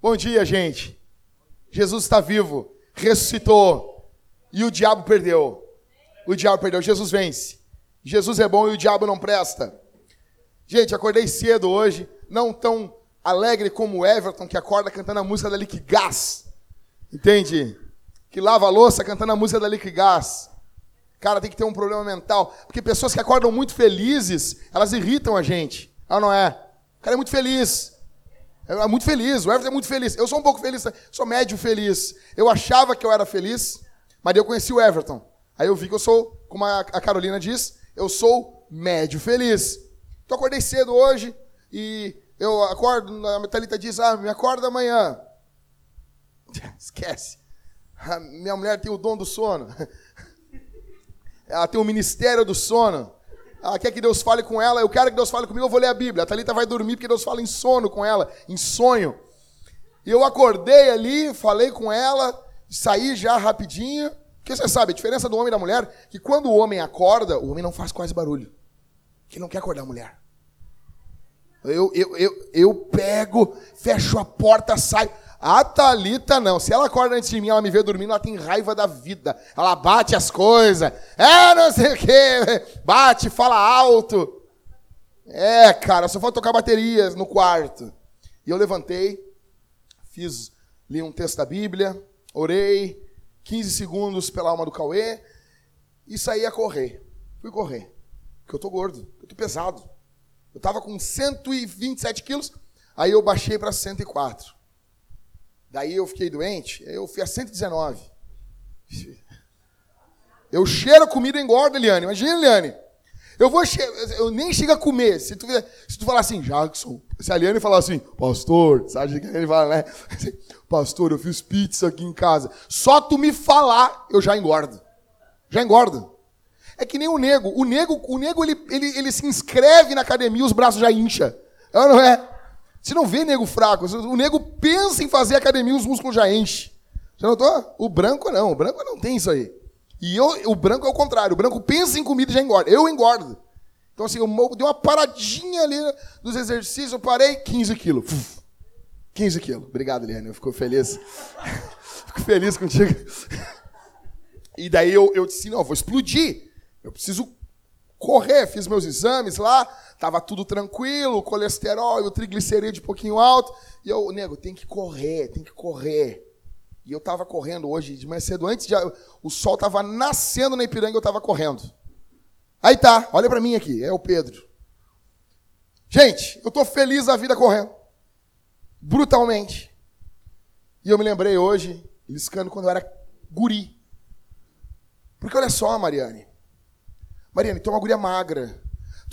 Bom dia, gente. Jesus está vivo, ressuscitou e o diabo perdeu. O diabo perdeu, Jesus vence. Jesus é bom e o diabo não presta. Gente, acordei cedo hoje, não tão alegre como o Everton, que acorda cantando a música da Lick Gas. Entende? Que lava a louça cantando a música da Lick Gas. Cara, tem que ter um problema mental. Porque pessoas que acordam muito felizes, elas irritam a gente. Ah, não é? O cara é muito feliz. É muito feliz. O Everton é muito feliz. Eu sou um pouco feliz. Sou médio feliz. Eu achava que eu era feliz, mas eu conheci o Everton. Aí eu vi que eu sou, como a Carolina diz, eu sou médio feliz. Então acordei cedo hoje e eu acordo, a Metalita diz, ah, me acorda amanhã. Esquece. A minha mulher tem o dom do sono. Ela tem o ministério do sono. Ela quer que Deus fale com ela. Eu quero que Deus fale comigo. Eu vou ler a Bíblia. A Thalita vai dormir porque Deus fala em sono com ela, em sonho. E eu acordei ali, falei com ela, saí já rapidinho. Porque você sabe, a diferença do homem e da mulher, que quando o homem acorda, o homem não faz quase barulho. Que não quer acordar a mulher. Eu, eu, eu, eu pego, fecho a porta, saio. A Thalita não. Se ela acorda antes de mim, ela me vê dormindo, ela tem raiva da vida. Ela bate as coisas. É, não sei o quê. Bate, fala alto. É, cara, só falta tocar baterias no quarto. E eu levantei, fiz, li um texto da Bíblia, orei, 15 segundos pela alma do Cauê e saí a correr. Fui correr. Porque eu tô gordo, eu tô pesado. Eu tava com 127 quilos, aí eu baixei para 104. Daí eu fiquei doente, eu fui a 119. Eu cheiro a comida engorda, Eliane. Imagina, Eliane. Eu vou eu nem chego a comer. Se tu, se tu falar assim, Jackson, se a Eliane falar assim, pastor, sabe que ele fala, né? Pastor, eu fiz pizza aqui em casa. Só tu me falar, eu já engordo. Já engordo. É que nem o nego. O nego, o nego ele, ele, ele se inscreve na academia, os braços já incha. É não é? Você não vê nego fraco. O nego pensa em fazer academia, os músculos já enchem. Você notou? O branco não. O branco não tem isso aí. E eu, o branco é o contrário. O branco pensa em comida e já engorda. Eu engordo. Então, assim, eu dei uma paradinha ali dos exercícios, eu parei, 15 quilos. 15 quilos. Obrigado, Liane. Eu fico feliz. fico feliz contigo. E daí eu, eu disse, não, eu vou explodir. Eu preciso correr. Fiz meus exames lá. Tava tudo tranquilo, o colesterol e o triglicerídeo um pouquinho alto. E eu, nego, tem que correr, tem que correr. E eu tava correndo hoje de manhã cedo, antes de o sol tava nascendo na Ipiranga, eu tava correndo. Aí tá, olha para mim aqui, é o Pedro. Gente, eu tô feliz da vida correndo. Brutalmente. E eu me lembrei hoje, liscando quando eu era guri. Porque olha só, Mariane. Mariane, tu é uma guria magra.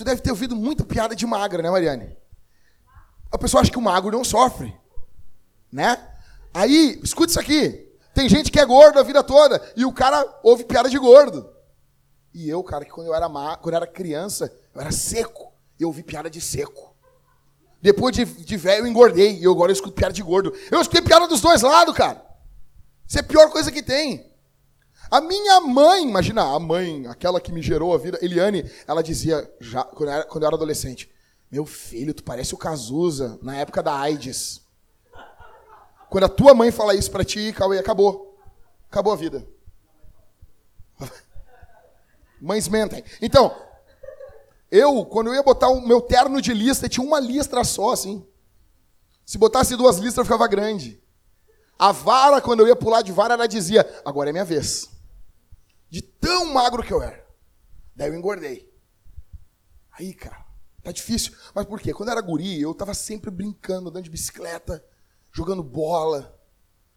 Tu deve ter ouvido muita piada de magra, né, Mariane? A pessoa acha que o magro não sofre, né? Aí, escuta isso aqui. Tem gente que é gordo a vida toda e o cara ouve piada de gordo. E eu, cara, que quando eu era ma... quando eu era criança, eu era seco. Eu ouvi piada de seco. Depois de, de velho, eu engordei. E agora eu escuto piada de gordo. Eu escutei piada dos dois lados, cara. Isso é a pior coisa que tem. A minha mãe, imagina, a mãe, aquela que me gerou a vida, Eliane, ela dizia, já, quando, eu era, quando eu era adolescente, meu filho, tu parece o Cazuza, na época da AIDS. Quando a tua mãe fala isso para ti, Cauê, acabou. Acabou a vida. Mães mentem. Então, eu, quando eu ia botar o meu terno de lista, tinha uma listra só, assim. Se botasse duas listras, ficava grande. A vara, quando eu ia pular de vara, ela dizia: agora é minha vez. De tão magro que eu era. Daí eu engordei. Aí, cara, tá difícil. Mas por quê? Quando eu era guri, eu tava sempre brincando, andando de bicicleta, jogando bola.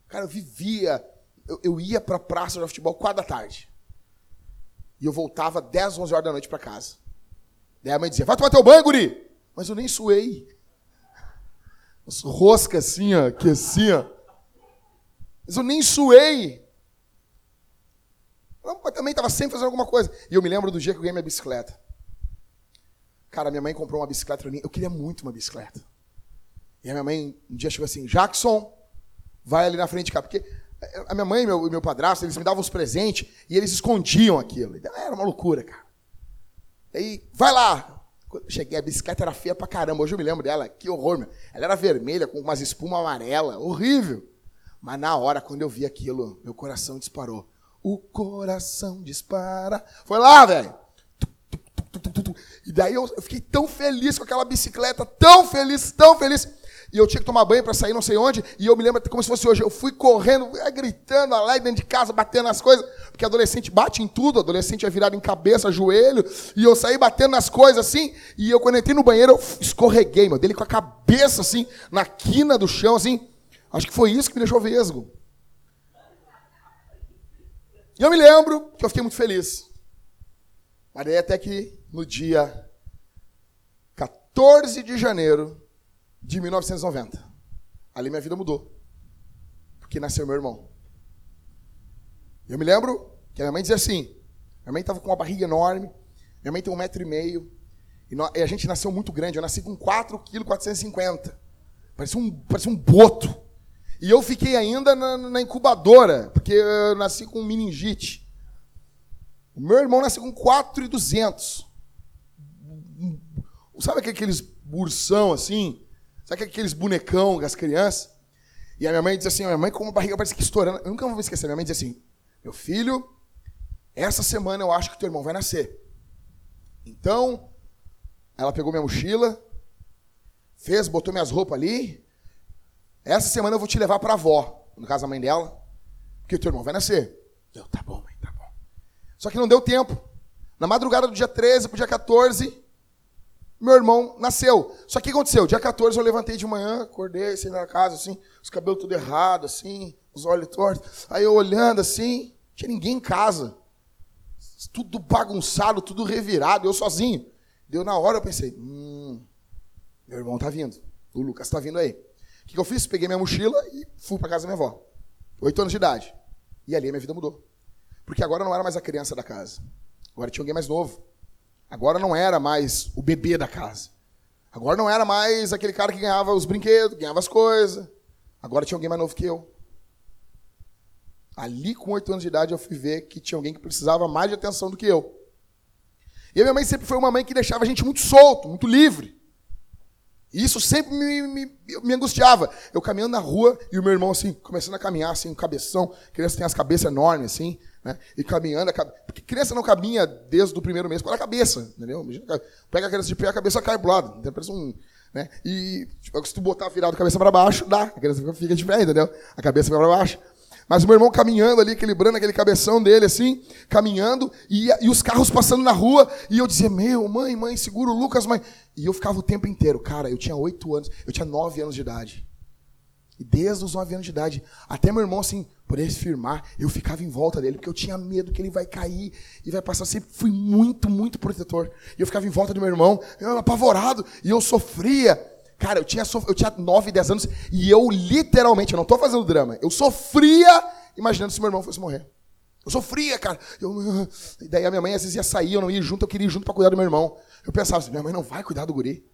Cara, eu vivia. Eu, eu ia pra praça de futebol quatro da tarde. E eu voltava 10, 11 horas da noite para casa. Daí a mãe dizia, vai tomar teu banho, guri. Mas eu nem suei. As roscas assim, ó, que assim, ó. Mas eu nem suei. Também estava sempre fazendo alguma coisa. E eu me lembro do dia que eu ganhei minha bicicleta. Cara, minha mãe comprou uma bicicleta para mim. Eu queria muito uma bicicleta. E a minha mãe um dia chegou assim: Jackson, vai ali na frente de cá. Porque A minha mãe e meu, meu padrasto, eles me davam os presentes e eles escondiam aquilo. Então, era uma loucura, cara. Aí, vai lá. Quando eu cheguei, a bicicleta era feia pra caramba. Hoje eu me lembro dela. Que horror, meu. Ela era vermelha, com umas espuma amarela. Horrível. Mas na hora, quando eu vi aquilo, meu coração disparou. O coração dispara. Foi lá, velho. E daí eu, eu fiquei tão feliz com aquela bicicleta, tão feliz, tão feliz. E eu tinha que tomar banho para sair não sei onde, e eu me lembro como se fosse hoje, eu fui correndo, gritando lá dentro de casa, batendo nas coisas, porque adolescente bate em tudo, adolescente é virado em cabeça, joelho, e eu saí batendo nas coisas assim, e eu quando entrei no banheiro, eu escorreguei, meu, dele com a cabeça assim, na quina do chão, assim, acho que foi isso que me deixou vesgo. E eu me lembro que eu fiquei muito feliz. Daí até que no dia 14 de janeiro de 1990. Ali minha vida mudou. Porque nasceu meu irmão. Eu me lembro que a minha mãe dizia assim: minha mãe estava com uma barriga enorme, minha mãe tem um metro e meio, e, e a gente nasceu muito grande. Eu nasci com 4,450 kg. Parecia um, parecia um boto. E eu fiquei ainda na, na, incubadora, porque eu nasci com meningite. O meu irmão nasceu com 4,200. Sabe aqueles ursão assim? Sabe aqueles bonecão das crianças? E a minha mãe diz assim, minha mãe com uma barriga parece que estourando. Eu nunca vou esquecer. Minha mãe diz assim, meu filho, essa semana eu acho que teu irmão vai nascer. Então, ela pegou minha mochila, fez, botou minhas roupas ali. Essa semana eu vou te levar para a avó, no caso a mãe dela, porque o teu irmão vai nascer. Eu, tá bom, mãe, tá bom. Só que não deu tempo. Na madrugada do dia 13 pro dia 14, meu irmão nasceu. Só que o que aconteceu? Dia 14 eu levantei de manhã, acordei, saí na casa, assim, os cabelos tudo errado, assim, os olhos tortos. Aí eu olhando assim, tinha ninguém em casa. Tudo bagunçado, tudo revirado, eu sozinho. Deu na hora, eu pensei, hum, meu irmão tá vindo. O Lucas tá vindo aí. O que, eu fiz? Peguei minha mochila e fui para casa da minha avó. Oito anos de idade. E ali a minha vida mudou. Porque agora não era mais a criança da casa. Agora tinha alguém mais novo. Agora não era mais o bebê da casa. Agora não era mais aquele cara que ganhava os brinquedos, ganhava as coisas. Agora tinha alguém mais novo que eu. Ali, com oito anos de idade, eu fui ver que tinha alguém que precisava mais de atenção do que eu. E a minha mãe sempre foi uma mãe que deixava a gente muito solto, muito livre. E isso sempre me, me, me, angustiava. Eu caminhando na rua e o meu irmão, assim, começando a caminhar, assim, um cabeção. Criança tem as cabeças enormes, assim. Né? E caminhando, porque criança não caminha desde o primeiro mês para a cabeça, entendeu? Pega a criança de pé, a cabeça cai pro lado. Então, parece um, né? E tipo, se tu botar virado a cabeça para baixo, dá. A criança fica de pé, entendeu? A cabeça vai para baixo. Mas meu irmão caminhando ali, equilibrando aquele cabeção dele, assim, caminhando, e, e os carros passando na rua, e eu dizia, meu, mãe, mãe, segura o Lucas, mãe. E eu ficava o tempo inteiro, cara, eu tinha oito anos, eu tinha nove anos de idade. E desde os nove anos de idade, até meu irmão, assim, poder se firmar, eu ficava em volta dele, porque eu tinha medo que ele vai cair e vai passar. Sempre fui muito, muito protetor. E eu ficava em volta do meu irmão, eu apavorado, e eu sofria. Cara, eu tinha, eu tinha nove, dez anos, e eu literalmente, eu não estou fazendo drama, eu sofria imaginando se meu irmão fosse morrer. Eu sofria, cara. Eu, e daí a minha mãe às vezes ia sair, eu não ia junto, eu queria ir junto para cuidar do meu irmão. Eu pensava assim, minha mãe não vai cuidar do guri.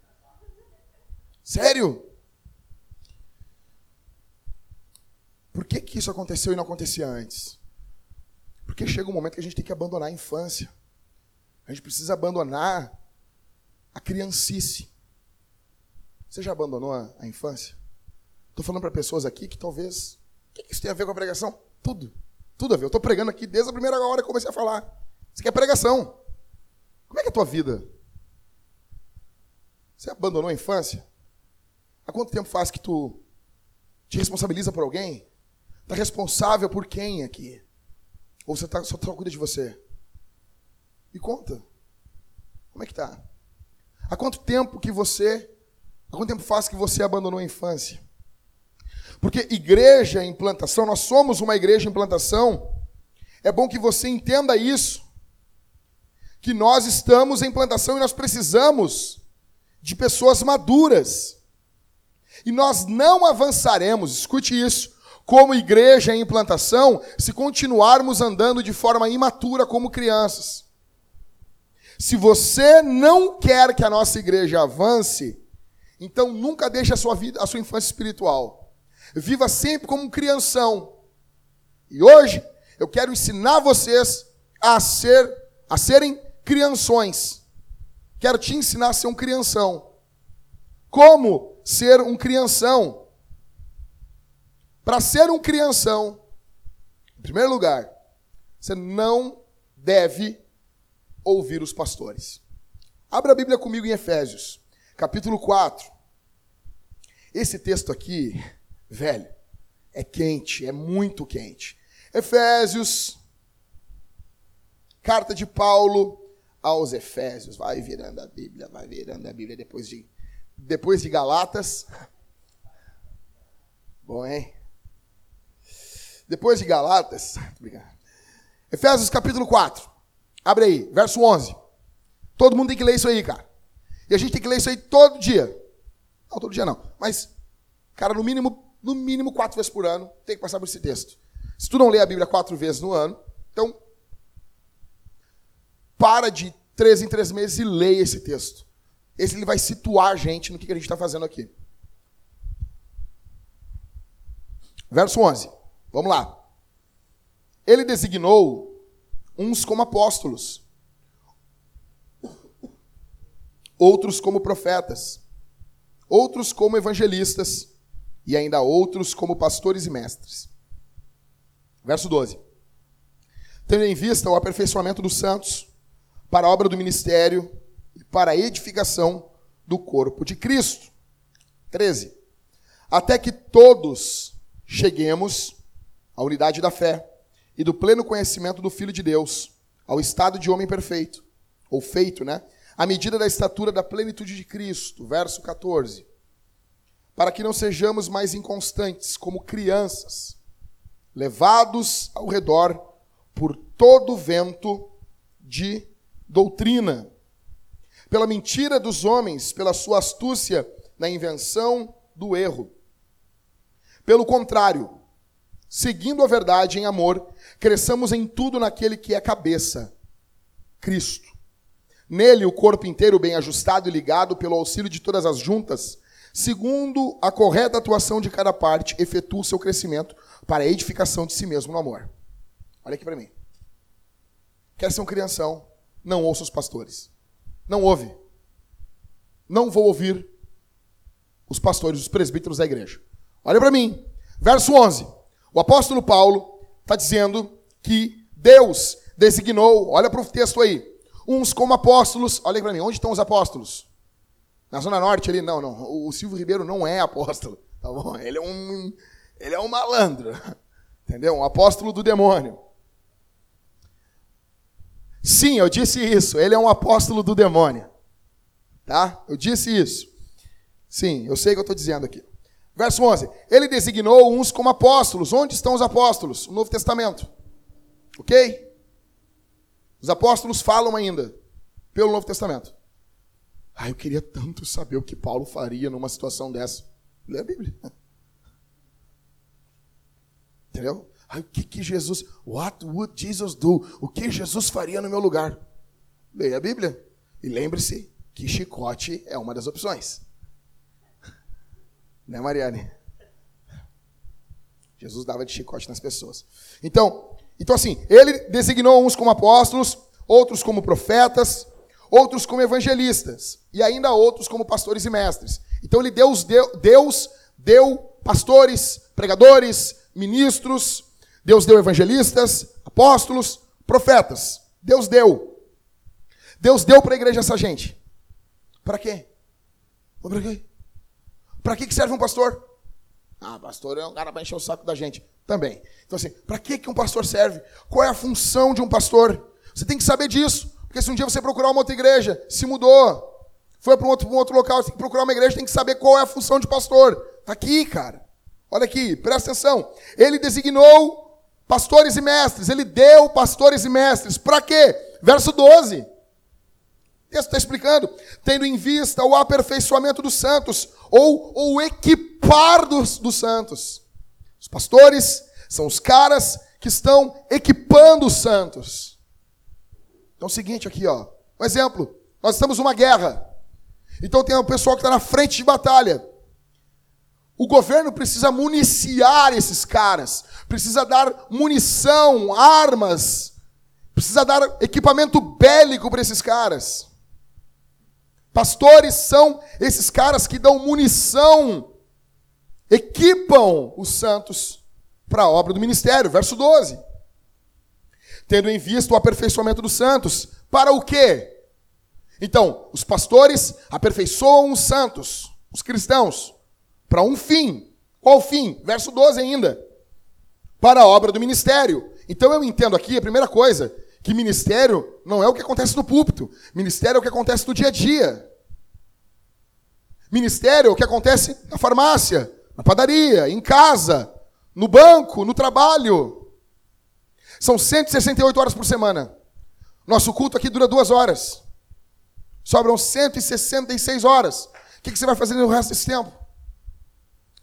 Sério? Por que, que isso aconteceu e não acontecia antes? Porque chega um momento que a gente tem que abandonar a infância. A gente precisa abandonar a criancice. Você já abandonou a, a infância? Estou falando para pessoas aqui que talvez. O que isso tem a ver com a pregação? Tudo. Tudo a ver. Eu estou pregando aqui desde a primeira hora que comecei a falar. Isso aqui é pregação. Como é que é a tua vida? Você abandonou a infância? Há quanto tempo faz que tu te responsabiliza por alguém? Está responsável por quem aqui? Ou você tá, só, só cuida de você? Me conta. Como é que tá? Há quanto tempo que você. Há quanto tempo faz que você abandonou a infância? Porque igreja em plantação, nós somos uma igreja em plantação. É bom que você entenda isso. Que nós estamos em plantação e nós precisamos de pessoas maduras. E nós não avançaremos, escute isso, como igreja em implantação se continuarmos andando de forma imatura como crianças. Se você não quer que a nossa igreja avance, então nunca deixe a sua vida, a sua infância espiritual. Viva sempre como um crianção. E hoje eu quero ensinar vocês a ser a serem crianções. Quero te ensinar a ser um crianção. Como ser um crianção? Para ser um crianção, em primeiro lugar, você não deve ouvir os pastores. Abra a Bíblia comigo em Efésios, capítulo 4. Esse texto aqui, velho, é quente, é muito quente. Efésios, carta de Paulo aos Efésios. Vai virando a Bíblia, vai virando a Bíblia depois de, depois de Galatas. Bom, hein? Depois de Galatas. Obrigado. Efésios capítulo 4. Abre aí, verso 11. Todo mundo tem que ler isso aí, cara. E a gente tem que ler isso aí todo dia. Não, todo dia não. Mas, cara, no mínimo, no mínimo quatro vezes por ano, tem que passar por esse texto. Se tu não lê a Bíblia quatro vezes no ano, então para de três em três meses e leia esse texto. Esse ele vai situar a gente no que a gente está fazendo aqui. Verso 11. Vamos lá. Ele designou uns como apóstolos, outros como profetas, outros como evangelistas e ainda outros como pastores e mestres. Verso 12. Tendo em vista o aperfeiçoamento dos santos para a obra do ministério e para a edificação do corpo de Cristo. 13. Até que todos cheguemos à unidade da fé e do pleno conhecimento do Filho de Deus, ao estado de homem perfeito, ou feito, né? À medida da estatura da plenitude de Cristo. Verso 14. Para que não sejamos mais inconstantes, como crianças, levados ao redor por todo vento de doutrina, pela mentira dos homens, pela sua astúcia na invenção do erro. Pelo contrário, seguindo a verdade em amor, cresçamos em tudo naquele que é cabeça, Cristo Nele, o corpo inteiro bem ajustado e ligado pelo auxílio de todas as juntas, segundo a correta atuação de cada parte, efetua o seu crescimento para a edificação de si mesmo no amor. Olha aqui para mim. Quer ser um crianção? Não ouça os pastores. Não ouve. Não vou ouvir os pastores, os presbíteros da igreja. Olha para mim. Verso 11. O apóstolo Paulo está dizendo que Deus designou, olha para o texto aí, uns como apóstolos. Olha para mim, onde estão os apóstolos? Na Zona Norte ali? Não, não. O Silvio Ribeiro não é apóstolo. Tá bom? Ele é um, ele é um malandro. Entendeu? Um apóstolo do demônio. Sim, eu disse isso. Ele é um apóstolo do demônio. Tá? Eu disse isso. Sim, eu sei o que eu estou dizendo aqui. Verso 11. Ele designou uns como apóstolos. Onde estão os apóstolos? O Novo Testamento. Ok? Os apóstolos falam ainda pelo Novo Testamento. Ah, eu queria tanto saber o que Paulo faria numa situação dessa. Lê a Bíblia. Entendeu? Ah, o que, que Jesus. What would Jesus do? O que Jesus faria no meu lugar? Leia a Bíblia. E lembre-se que chicote é uma das opções. Né, Mariane? Jesus dava de chicote nas pessoas. Então, então, assim, ele designou uns como apóstolos, outros como profetas, outros como evangelistas, e ainda outros como pastores e mestres. Então, ele deu, Deus deu pastores, pregadores, ministros, Deus deu evangelistas, apóstolos, profetas. Deus deu. Deus deu para a igreja essa gente. Para quê? Para quê? Para que serve um pastor? Ah, pastor é um cara para encher o saco da gente. Também. Então, assim, para que, que um pastor serve? Qual é a função de um pastor? Você tem que saber disso. Porque se um dia você procurar uma outra igreja, se mudou, foi para um outro, um outro local, você tem que procurar uma igreja, tem que saber qual é a função de pastor. Está aqui, cara. Olha aqui, presta atenção. Ele designou pastores e mestres. Ele deu pastores e mestres. Para quê? Verso 12. Texto está explicando. Tendo em vista o aperfeiçoamento dos santos, ou o equipar dos, dos santos. Os pastores são os caras que estão equipando os santos. Então é o seguinte aqui, ó. Um exemplo. Nós estamos numa guerra. Então tem o pessoal que está na frente de batalha. o governo precisa municiar esses caras, precisa dar munição, armas, precisa dar equipamento bélico para esses caras. Pastores são esses caras que dão munição, equipam os santos para a obra do ministério. Verso 12. Tendo em vista o aperfeiçoamento dos santos, para o quê? Então, os pastores aperfeiçoam os santos, os cristãos, para um fim. Qual fim? Verso 12 ainda. Para a obra do ministério. Então eu entendo aqui, a primeira coisa, que ministério não é o que acontece no púlpito. Ministério é o que acontece no dia a dia. Ministério é o que acontece na farmácia, na padaria, em casa, no banco, no trabalho. São 168 horas por semana. Nosso culto aqui dura duas horas. Sobram 166 horas. O que você vai fazer no resto desse tempo?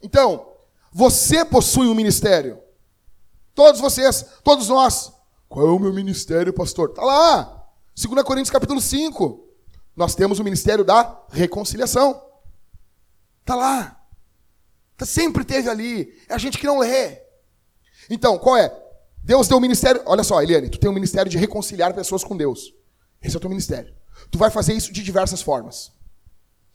Então, você possui um ministério. Todos vocês, todos nós. Qual é o meu ministério, pastor? Está lá. 2 Coríntios capítulo 5. Nós temos o ministério da reconciliação. Está lá. Tá, sempre teve ali. É a gente que não lê. Então, qual é? Deus deu o ministério. Olha só, Eliane, tu tem o um ministério de reconciliar pessoas com Deus. Esse é o teu ministério. Tu vai fazer isso de diversas formas.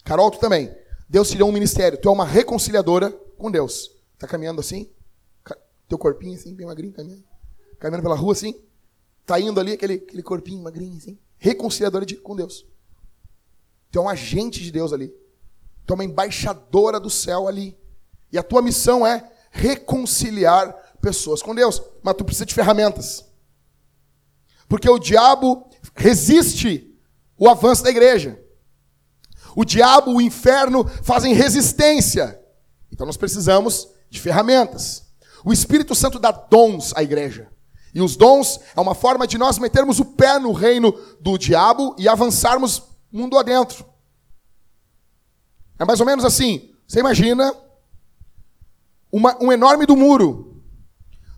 Carol, tu também. Deus te deu um ministério. Tu é uma reconciliadora com Deus. Tá caminhando assim? Teu corpinho assim, bem magrinho, caminhando. Caminhando pela rua assim. Tá indo ali, aquele, aquele corpinho magrinho assim. Reconciliadora de, com Deus. Tu é um agente de Deus ali. Tu é uma embaixadora do céu ali. E a tua missão é reconciliar pessoas com Deus. Mas tu precisa de ferramentas. Porque o diabo resiste o avanço da igreja. O diabo, o inferno fazem resistência. Então nós precisamos de ferramentas. O Espírito Santo dá dons à igreja. E os dons é uma forma de nós metermos o pé no reino do diabo e avançarmos mundo adentro. É mais ou menos assim. Você imagina uma, um enorme do muro.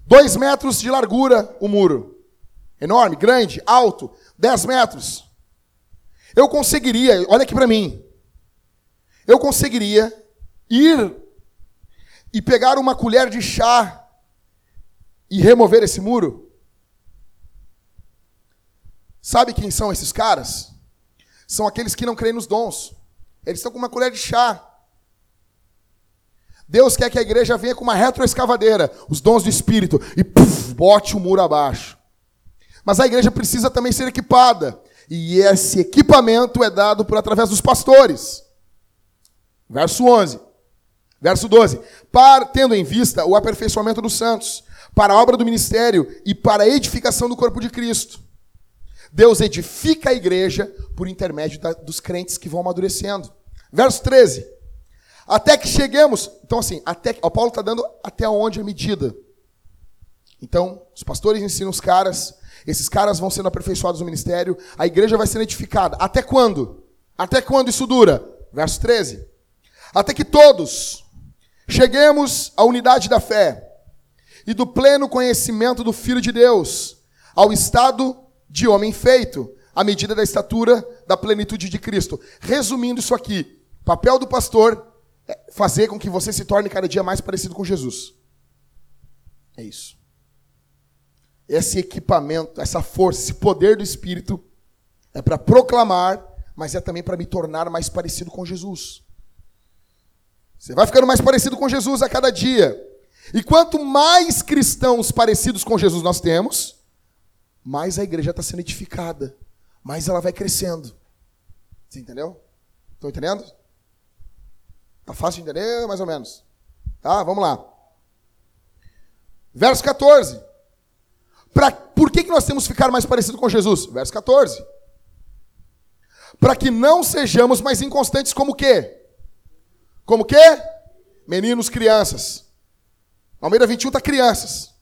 Dois metros de largura o muro. Enorme, grande, alto. Dez metros. Eu conseguiria, olha aqui para mim. Eu conseguiria ir e pegar uma colher de chá e remover esse muro? Sabe quem são esses caras? São aqueles que não creem nos dons. Eles estão com uma colher de chá. Deus quer que a igreja venha com uma retroescavadeira, os dons do Espírito, e puff, bote o muro abaixo. Mas a igreja precisa também ser equipada. E esse equipamento é dado por através dos pastores. Verso 11. Verso 12. Para, tendo em vista o aperfeiçoamento dos santos, para a obra do ministério e para a edificação do corpo de Cristo. Deus edifica a igreja por intermédio da, dos crentes que vão amadurecendo. Verso 13. Até que cheguemos. Então, assim, até, o Paulo está dando até onde a medida. Então, os pastores ensinam os caras esses caras vão sendo aperfeiçoados no ministério, a igreja vai sendo edificada. Até quando? Até quando isso dura? Verso 13. Até que todos cheguemos à unidade da fé e do pleno conhecimento do Filho de Deus, ao estado de homem feito, à medida da estatura da plenitude de Cristo. Resumindo isso aqui, papel do pastor é fazer com que você se torne cada dia mais parecido com Jesus. É isso esse equipamento, essa força, esse poder do Espírito é para proclamar, mas é também para me tornar mais parecido com Jesus. Você vai ficando mais parecido com Jesus a cada dia. E quanto mais cristãos parecidos com Jesus nós temos, mais a igreja está sendo edificada, mais ela vai crescendo. Você entendeu? Estão entendendo? Tá fácil de entender, mais ou menos. Tá? Vamos lá. Verso 14. Pra, por que, que nós temos que ficar mais parecido com Jesus? Verso 14. Para que não sejamos mais inconstantes como o quê? Como o quê? Meninos, crianças. Almeida 21 está crianças.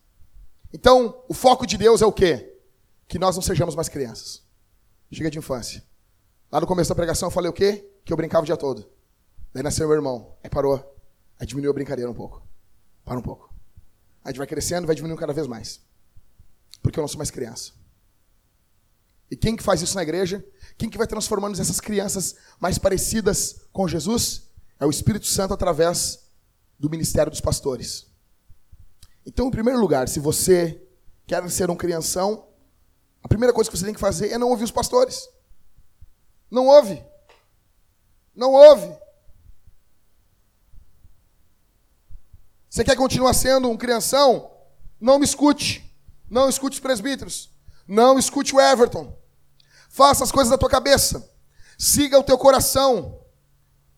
Então, o foco de Deus é o quê? Que nós não sejamos mais crianças. Chega de infância. Lá no começo da pregação eu falei o quê? Que eu brincava o dia todo. Daí nasceu meu irmão. Aí parou. Aí diminuiu a brincadeira um pouco. Para um pouco. Aí a gente vai crescendo, vai diminuindo cada vez mais. Porque eu não sou mais criança. E quem que faz isso na igreja? Quem que vai transformando essas crianças mais parecidas com Jesus? É o Espírito Santo através do ministério dos pastores. Então, em primeiro lugar, se você quer ser um crianção, a primeira coisa que você tem que fazer é não ouvir os pastores. Não ouve. Não ouve. Você quer continuar sendo um crianção? Não me escute. Não escute os presbíteros. Não escute o Everton. Faça as coisas da tua cabeça. Siga o teu coração.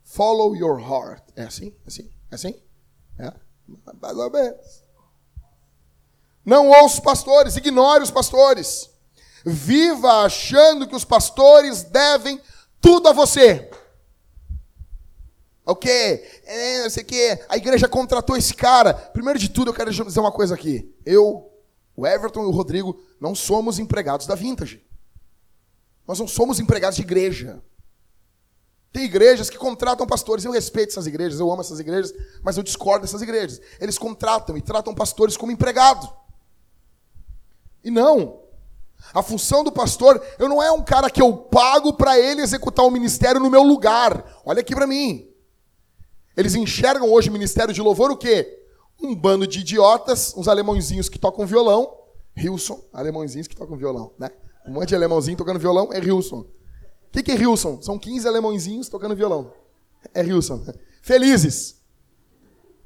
Follow your heart. É assim? É assim? É assim? É? Mais ou menos. Não ouça os pastores, ignore os pastores. Viva achando que os pastores devem tudo a você. O quê? É, não sei o quê. A igreja contratou esse cara. Primeiro de tudo, eu quero dizer uma coisa aqui. Eu, o Everton e o Rodrigo não somos empregados da Vintage. Nós não somos empregados de igreja. Tem igrejas que contratam pastores. Eu respeito essas igrejas, eu amo essas igrejas, mas eu discordo dessas igrejas. Eles contratam e tratam pastores como empregado. E não. A função do pastor, eu não é um cara que eu pago para ele executar o ministério no meu lugar. Olha aqui para mim. Eles enxergam hoje o ministério de louvor o quê? Um bando de idiotas, uns alemãozinhos que tocam violão. Hilson, alemãozinhos que tocam violão, né? Um monte de alemãozinho tocando violão é Hilson. O que, que é Hilson? São 15 alemãozinhos tocando violão. É Hilson. Felizes.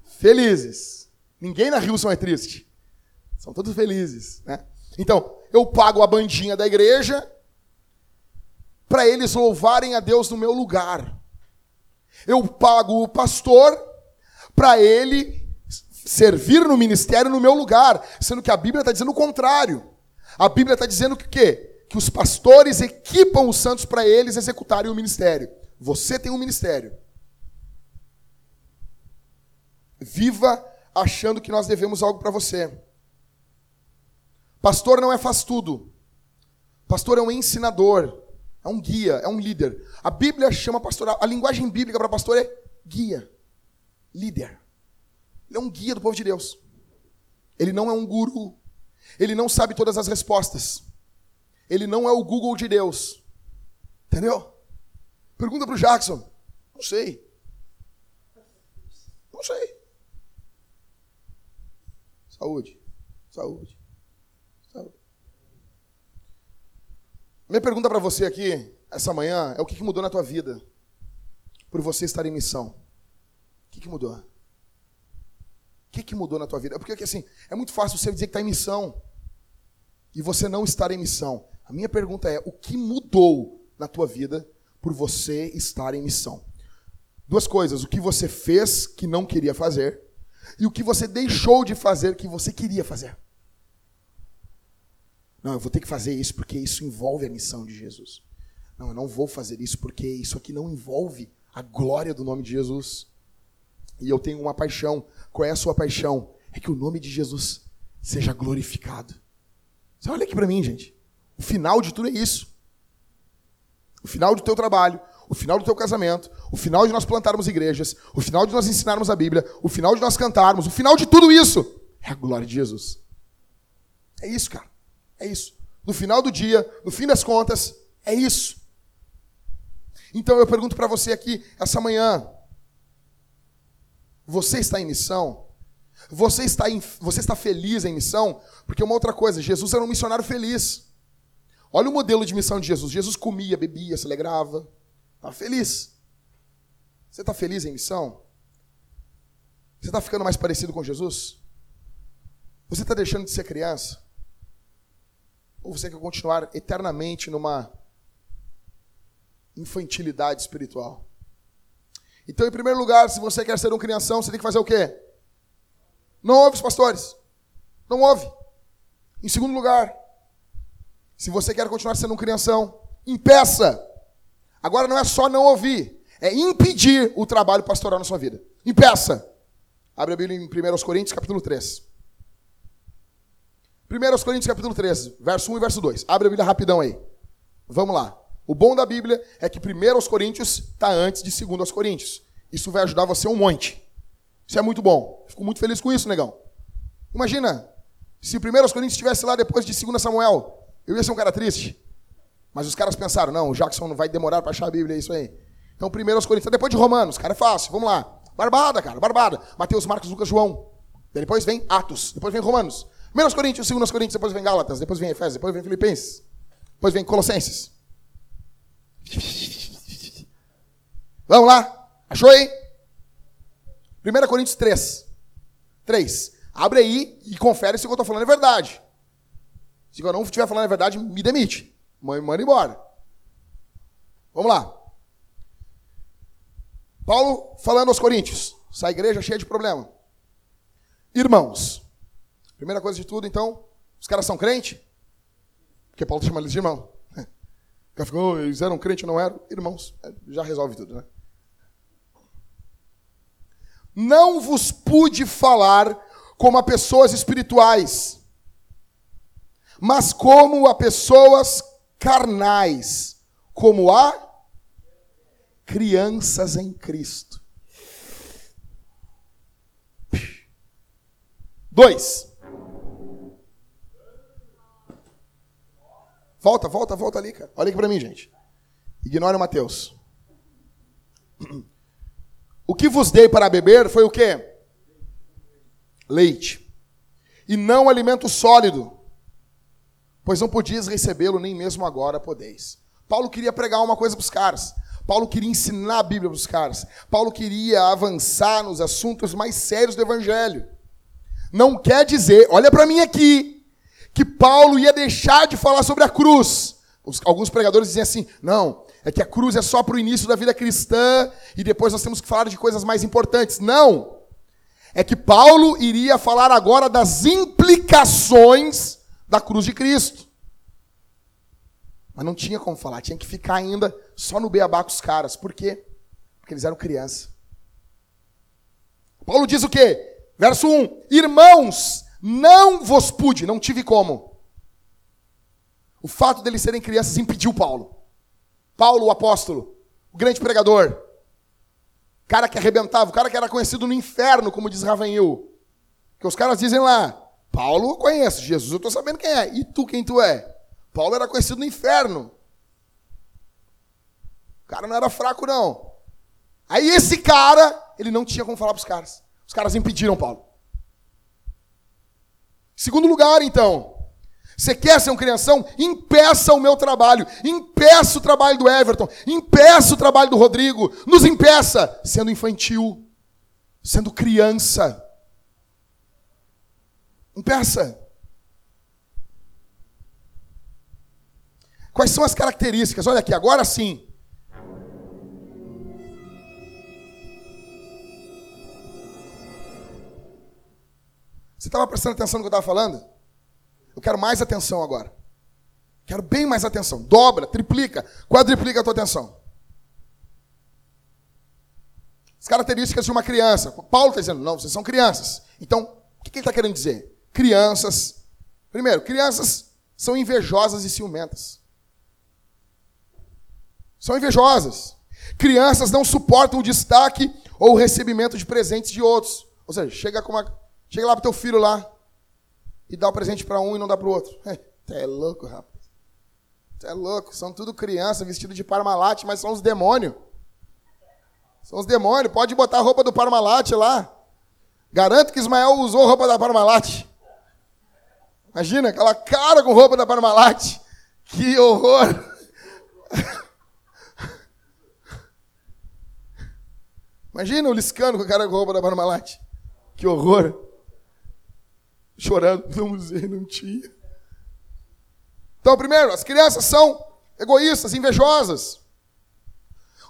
Felizes. Ninguém na Hilson é triste. São todos felizes, né? Então, eu pago a bandinha da igreja para eles louvarem a Deus no meu lugar. Eu pago o pastor para ele servir no ministério no meu lugar, sendo que a Bíblia está dizendo o contrário. A Bíblia está dizendo que quê? Que os pastores equipam os santos para eles executarem o ministério. Você tem um ministério. Viva achando que nós devemos algo para você. Pastor não é faz tudo. Pastor é um ensinador. É um guia, é um líder. A Bíblia chama pastor, a linguagem bíblica para pastor é guia, líder. Ele é um guia do povo de Deus. Ele não é um guru. Ele não sabe todas as respostas. Ele não é o Google de Deus. Entendeu? Pergunta para o Jackson. Não sei. Não sei. Saúde. Saúde. Minha pergunta para você aqui, essa manhã, é o que, mudou na tua vida por você estar em missão? O que, que mudou? O que, que mudou na tua vida? Porque assim, é muito fácil você dizer que está em missão e você não estar em missão. A minha pergunta é: o que mudou na tua vida por você estar em missão? Duas coisas: o que você fez que não queria fazer e o que você deixou de fazer que você queria fazer. Não, eu vou ter que fazer isso porque isso envolve a missão de Jesus. Não, eu não vou fazer isso porque isso aqui não envolve a glória do nome de Jesus. E eu tenho uma paixão. Qual é a sua paixão? É que o nome de Jesus seja glorificado. Você olha aqui para mim, gente. O final de tudo é isso. O final do teu trabalho, o final do teu casamento, o final de nós plantarmos igrejas, o final de nós ensinarmos a Bíblia, o final de nós cantarmos, o final de tudo isso é a glória de Jesus. É isso, cara. É isso. No final do dia, no fim das contas, é isso. Então eu pergunto para você aqui essa manhã: você está em missão? Você está, em, você está feliz em missão? Porque uma outra coisa, Jesus era um missionário feliz. Olha o modelo de missão de Jesus. Jesus comia, bebia, se alegrava. Estava feliz. Você está feliz em missão? Você está ficando mais parecido com Jesus? Você está deixando de ser criança? Ou você quer continuar eternamente numa infantilidade espiritual? Então, em primeiro lugar, se você quer ser um crianção, você tem que fazer o quê? Não ouve os pastores. Não ouve. Em segundo lugar, se você quer continuar sendo um crianção, impeça. Agora não é só não ouvir, é impedir o trabalho pastoral na sua vida. Impeça. Abre a Bíblia em 1 Coríntios, capítulo 3. 1 Coríntios capítulo 13, verso 1 e verso 2. Abre a Bíblia rapidão aí. Vamos lá. O bom da Bíblia é que 1 Coríntios está antes de 2 Coríntios. Isso vai ajudar você um monte. Isso é muito bom. Fico muito feliz com isso, negão. Imagina, se 1 Coríntios estivesse lá depois de 2 Samuel, eu ia ser um cara triste. Mas os caras pensaram, não, o Jackson não vai demorar para achar a Bíblia, é isso aí. Então, 1 Coríntios, depois de Romanos, cara, é fácil, vamos lá. Barbada, cara, barbada. Mateus, Marcos, Lucas, João. Depois vem Atos, depois vem Romanos. 1 Coríntios, 2 Coríntios, depois vem Gálatas, depois vem Efésios, depois vem Filipenses, depois vem Colossenses. Vamos lá? Achou aí? 1 Coríntios 3. 3. Abre aí e confere se o que eu estou falando é verdade. Se eu não estiver falando a verdade, me demite. Manda embora. Vamos lá. Paulo falando aos Coríntios. Essa igreja cheia de problema. Irmãos. Primeira coisa de tudo, então, os caras são crente? Porque Paulo chama eles de irmão. O cara ficou, eles eram crente ou não eram? Irmãos. É, já resolve tudo, né? Não vos pude falar como a pessoas espirituais, mas como a pessoas carnais, como a crianças em Cristo. Dois. Volta, volta, volta ali, cara. Olha aqui para mim, gente. Ignore o Mateus. O que vos dei para beber foi o quê? Leite. E não alimento sólido, pois não podias recebê-lo, nem mesmo agora podeis. Paulo queria pregar uma coisa para os caras. Paulo queria ensinar a Bíblia para os caras. Paulo queria avançar nos assuntos mais sérios do Evangelho. Não quer dizer, olha para mim aqui, que Paulo ia deixar de falar sobre a cruz. Alguns pregadores dizem assim: não, é que a cruz é só para o início da vida cristã e depois nós temos que falar de coisas mais importantes. Não! É que Paulo iria falar agora das implicações da cruz de Cristo. Mas não tinha como falar, tinha que ficar ainda só no beabá com os caras. Por quê? Porque eles eram crianças. Paulo diz o quê? Verso 1: Irmãos, não vos pude, não tive como. O fato deles serem crianças impediu Paulo. Paulo, o apóstolo, o grande pregador, cara que arrebentava, o cara que era conhecido no inferno, como diz Ravenil. Que os caras dizem lá, Paulo eu conheço, Jesus eu estou sabendo quem é. E tu quem tu é? Paulo era conhecido no inferno. O cara não era fraco, não. Aí esse cara, ele não tinha como falar para os caras. Os caras impediram Paulo. Segundo lugar, então, você quer ser um crianção? Impeça o meu trabalho. Impeça o trabalho do Everton. Impeça o trabalho do Rodrigo. Nos impeça. Sendo infantil. Sendo criança. Impeça. Quais são as características? Olha aqui, agora sim. Você estava prestando atenção no que eu estava falando? Eu quero mais atenção agora. Quero bem mais atenção. Dobra, triplica, quadriplica a tua atenção. As características de uma criança. Paulo está dizendo, não, vocês são crianças. Então, o que ele está querendo dizer? Crianças. Primeiro, crianças são invejosas e ciumentas. São invejosas. Crianças não suportam o destaque ou o recebimento de presentes de outros. Ou seja, chega, com uma, chega lá para teu filho lá, e dá o presente para um e não dá para o outro. Você é louco, rapaz. Você é louco. São tudo criança vestido de Parmalat, mas são os demônios. São os demônios. Pode botar a roupa do Parmalat lá. Garanto que Ismael usou roupa da Parmalat. Imagina aquela cara com roupa da Parmalat. Que horror. Imagina o Liscano com a cara com roupa da Parmalat. Que horror chorando no museu, não tinha. Então, primeiro, as crianças são egoístas, invejosas.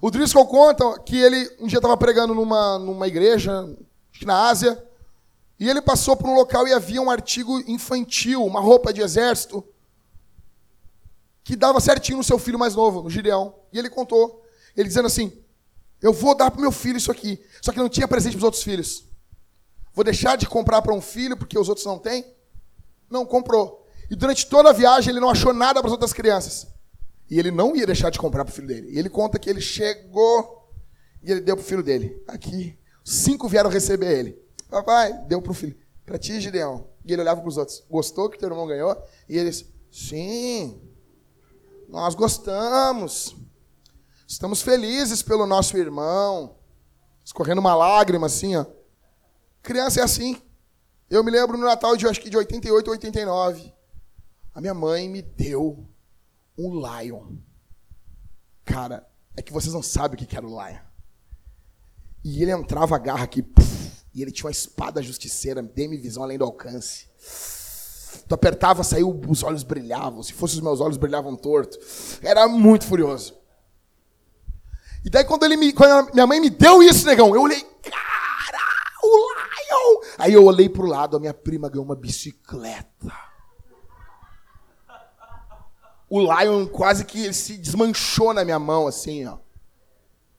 O Driscoll conta que ele um dia estava pregando numa, numa igreja, acho que na Ásia, e ele passou por um local e havia um artigo infantil, uma roupa de exército, que dava certinho no seu filho mais novo, no Gideão. E ele contou, ele dizendo assim: Eu vou dar para meu filho isso aqui. Só que não tinha presente para os outros filhos. Vou deixar de comprar para um filho porque os outros não têm? Não, comprou. E durante toda a viagem ele não achou nada para as outras crianças. E ele não ia deixar de comprar para o filho dele. E ele conta que ele chegou e ele deu para o filho dele. Aqui, cinco vieram receber ele. Papai, deu para o filho. Para ti, Gideão. E ele olhava para os outros. Gostou que teu irmão ganhou? E ele disse, sim, nós gostamos. Estamos felizes pelo nosso irmão. escorrendo uma lágrima assim, ó. Criança é assim. Eu me lembro no Natal de acho que de 88 ou 89. A minha mãe me deu um Lion. Cara, é que vocês não sabem o que era o Lion. E ele entrava a garra aqui, e ele tinha uma espada justiceira, demi-visão além do alcance. Tu apertava, saiu, os olhos brilhavam. Se fossem os meus olhos, brilhavam torto. Era muito furioso. E daí, quando, ele me, quando minha mãe me deu isso, negão, eu olhei, cara! Aí eu olhei pro lado, a minha prima ganhou uma bicicleta. O Lion quase que se desmanchou na minha mão, assim, ó.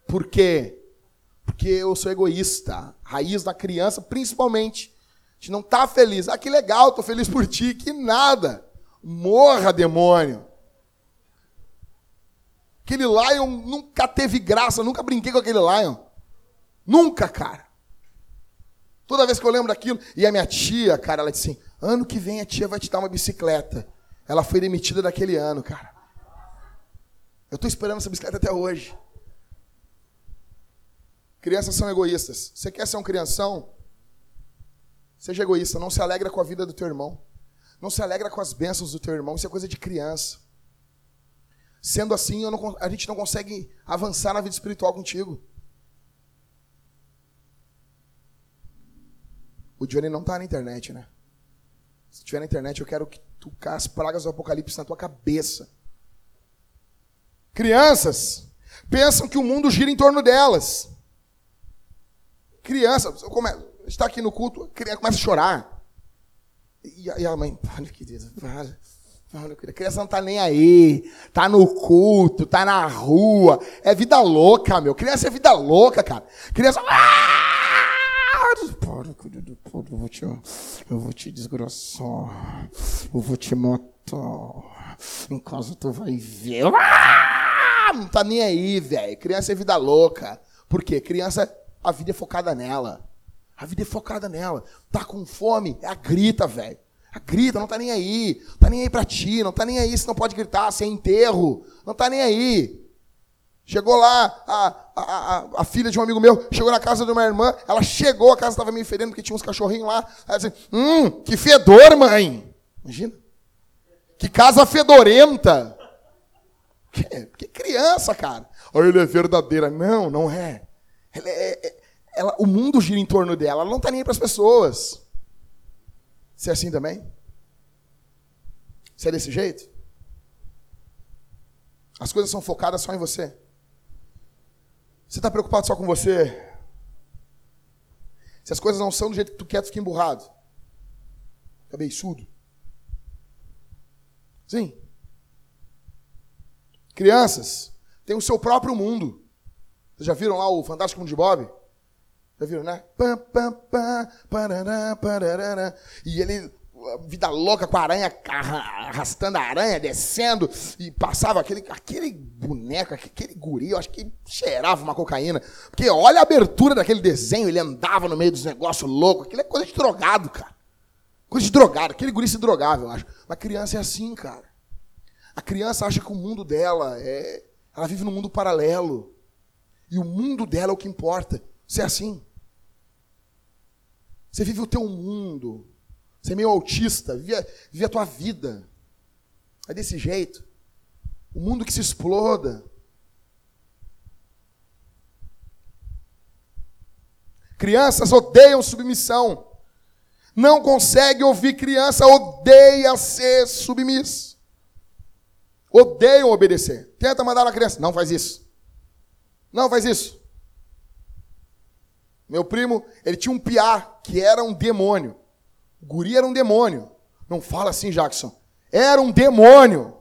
Por quê? Porque eu sou egoísta. Raiz da criança, principalmente. A gente não tá feliz. Ah, que legal, tô feliz por ti. Que nada. Morra, demônio. Aquele Lion nunca teve graça, nunca brinquei com aquele Lion. Nunca, cara. Toda vez que eu lembro daquilo, e a minha tia, cara, ela disse assim: ano que vem a tia vai te dar uma bicicleta. Ela foi demitida daquele ano, cara. Eu estou esperando essa bicicleta até hoje. Crianças são egoístas. Você quer ser um crianção? Seja egoísta. Não se alegra com a vida do teu irmão. Não se alegra com as bênçãos do teu irmão. Isso é coisa de criança. Sendo assim, não, a gente não consegue avançar na vida espiritual contigo. O Johnny não está na internet, né? Se tiver na internet, eu quero que tocar as pragas do Apocalipse na tua cabeça. Crianças pensam que o mundo gira em torno delas. Criança, está aqui no culto, a criança começa a chorar. E a, mãe, olha que Deus, para. A criança não está nem aí, está no culto, está na rua, é vida louca, meu. Criança é vida louca, cara. Criança. Para, eu vou te, eu vou te desgrossar, eu vou te matar. Em casa tu vai ver. Ah! Não tá nem aí, velho. Criança é vida louca. Por quê? Criança, a vida é focada nela. A vida é focada nela. Tá com fome, é a grita, velho. A grita, não tá nem aí. Não tá nem aí pra ti, não tá nem aí se não pode gritar, se é enterro. Não tá nem aí. Chegou lá, a, a, a, a, filha de um amigo meu chegou na casa de uma irmã, ela chegou, a casa estava meio fedendo, porque tinha uns cachorrinhos lá. Ela disse, hum, que fedor, mãe. Imagina. Que casa fedorenta. Que, que criança, cara. Olha, ele é verdadeira. Não, não é. Ela é, é ela, o mundo gira em torno dela, ela não está nem para as pessoas. Você é assim também? Você é desse jeito? As coisas são focadas só em você? Você está preocupado só com você? Se as coisas não são do jeito que tu quer, tu fica emburrado. Fica beiçudo. Sim. Crianças têm o seu próprio mundo. Vocês já viram lá o Fantástico Mundo de Bob? Já viram, né? E ele vida louca com a aranha, arrastando a aranha, descendo, e passava aquele, aquele boneco, aquele guri, eu acho que cheirava uma cocaína. Porque olha a abertura daquele desenho, ele andava no meio dos negócios loucos, aquilo é coisa de drogado, cara. Coisa de drogado, aquele guri se drogava, eu acho. Mas criança é assim, cara. A criança acha que o mundo dela é. Ela vive num mundo paralelo. E o mundo dela é o que importa. Você é assim. Você vive o teu mundo. Você é meio autista, vive, vive a tua vida. É desse jeito. O mundo que se exploda. Crianças odeiam submissão. Não consegue ouvir criança, odeia ser submisso. Odeiam obedecer. Tenta mandar a criança. Não faz isso. Não faz isso. Meu primo, ele tinha um piá que era um demônio. O guri era um demônio. Não fala assim, Jackson. Era um demônio.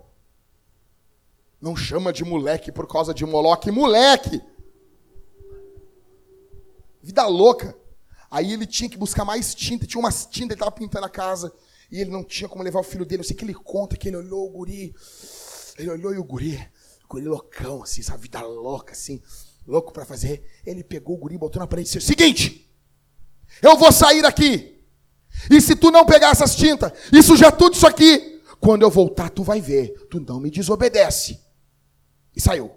Não chama de moleque por causa de Moloque. Moleque! Vida louca. Aí ele tinha que buscar mais tinta. Tinha umas tintas, ele estava pintando a casa. E ele não tinha como levar o filho dele. Eu sei que ele conta que ele olhou o guri. Ele olhou e o guri, o guri loucão, assim, essa vida louca, assim, louco para fazer. Ele pegou o guri, botou na parede e disse: Seguinte, eu vou sair aqui. E se tu não pegar essas tintas e sujar tudo isso aqui, quando eu voltar, tu vai ver. Tu não me desobedece. E saiu.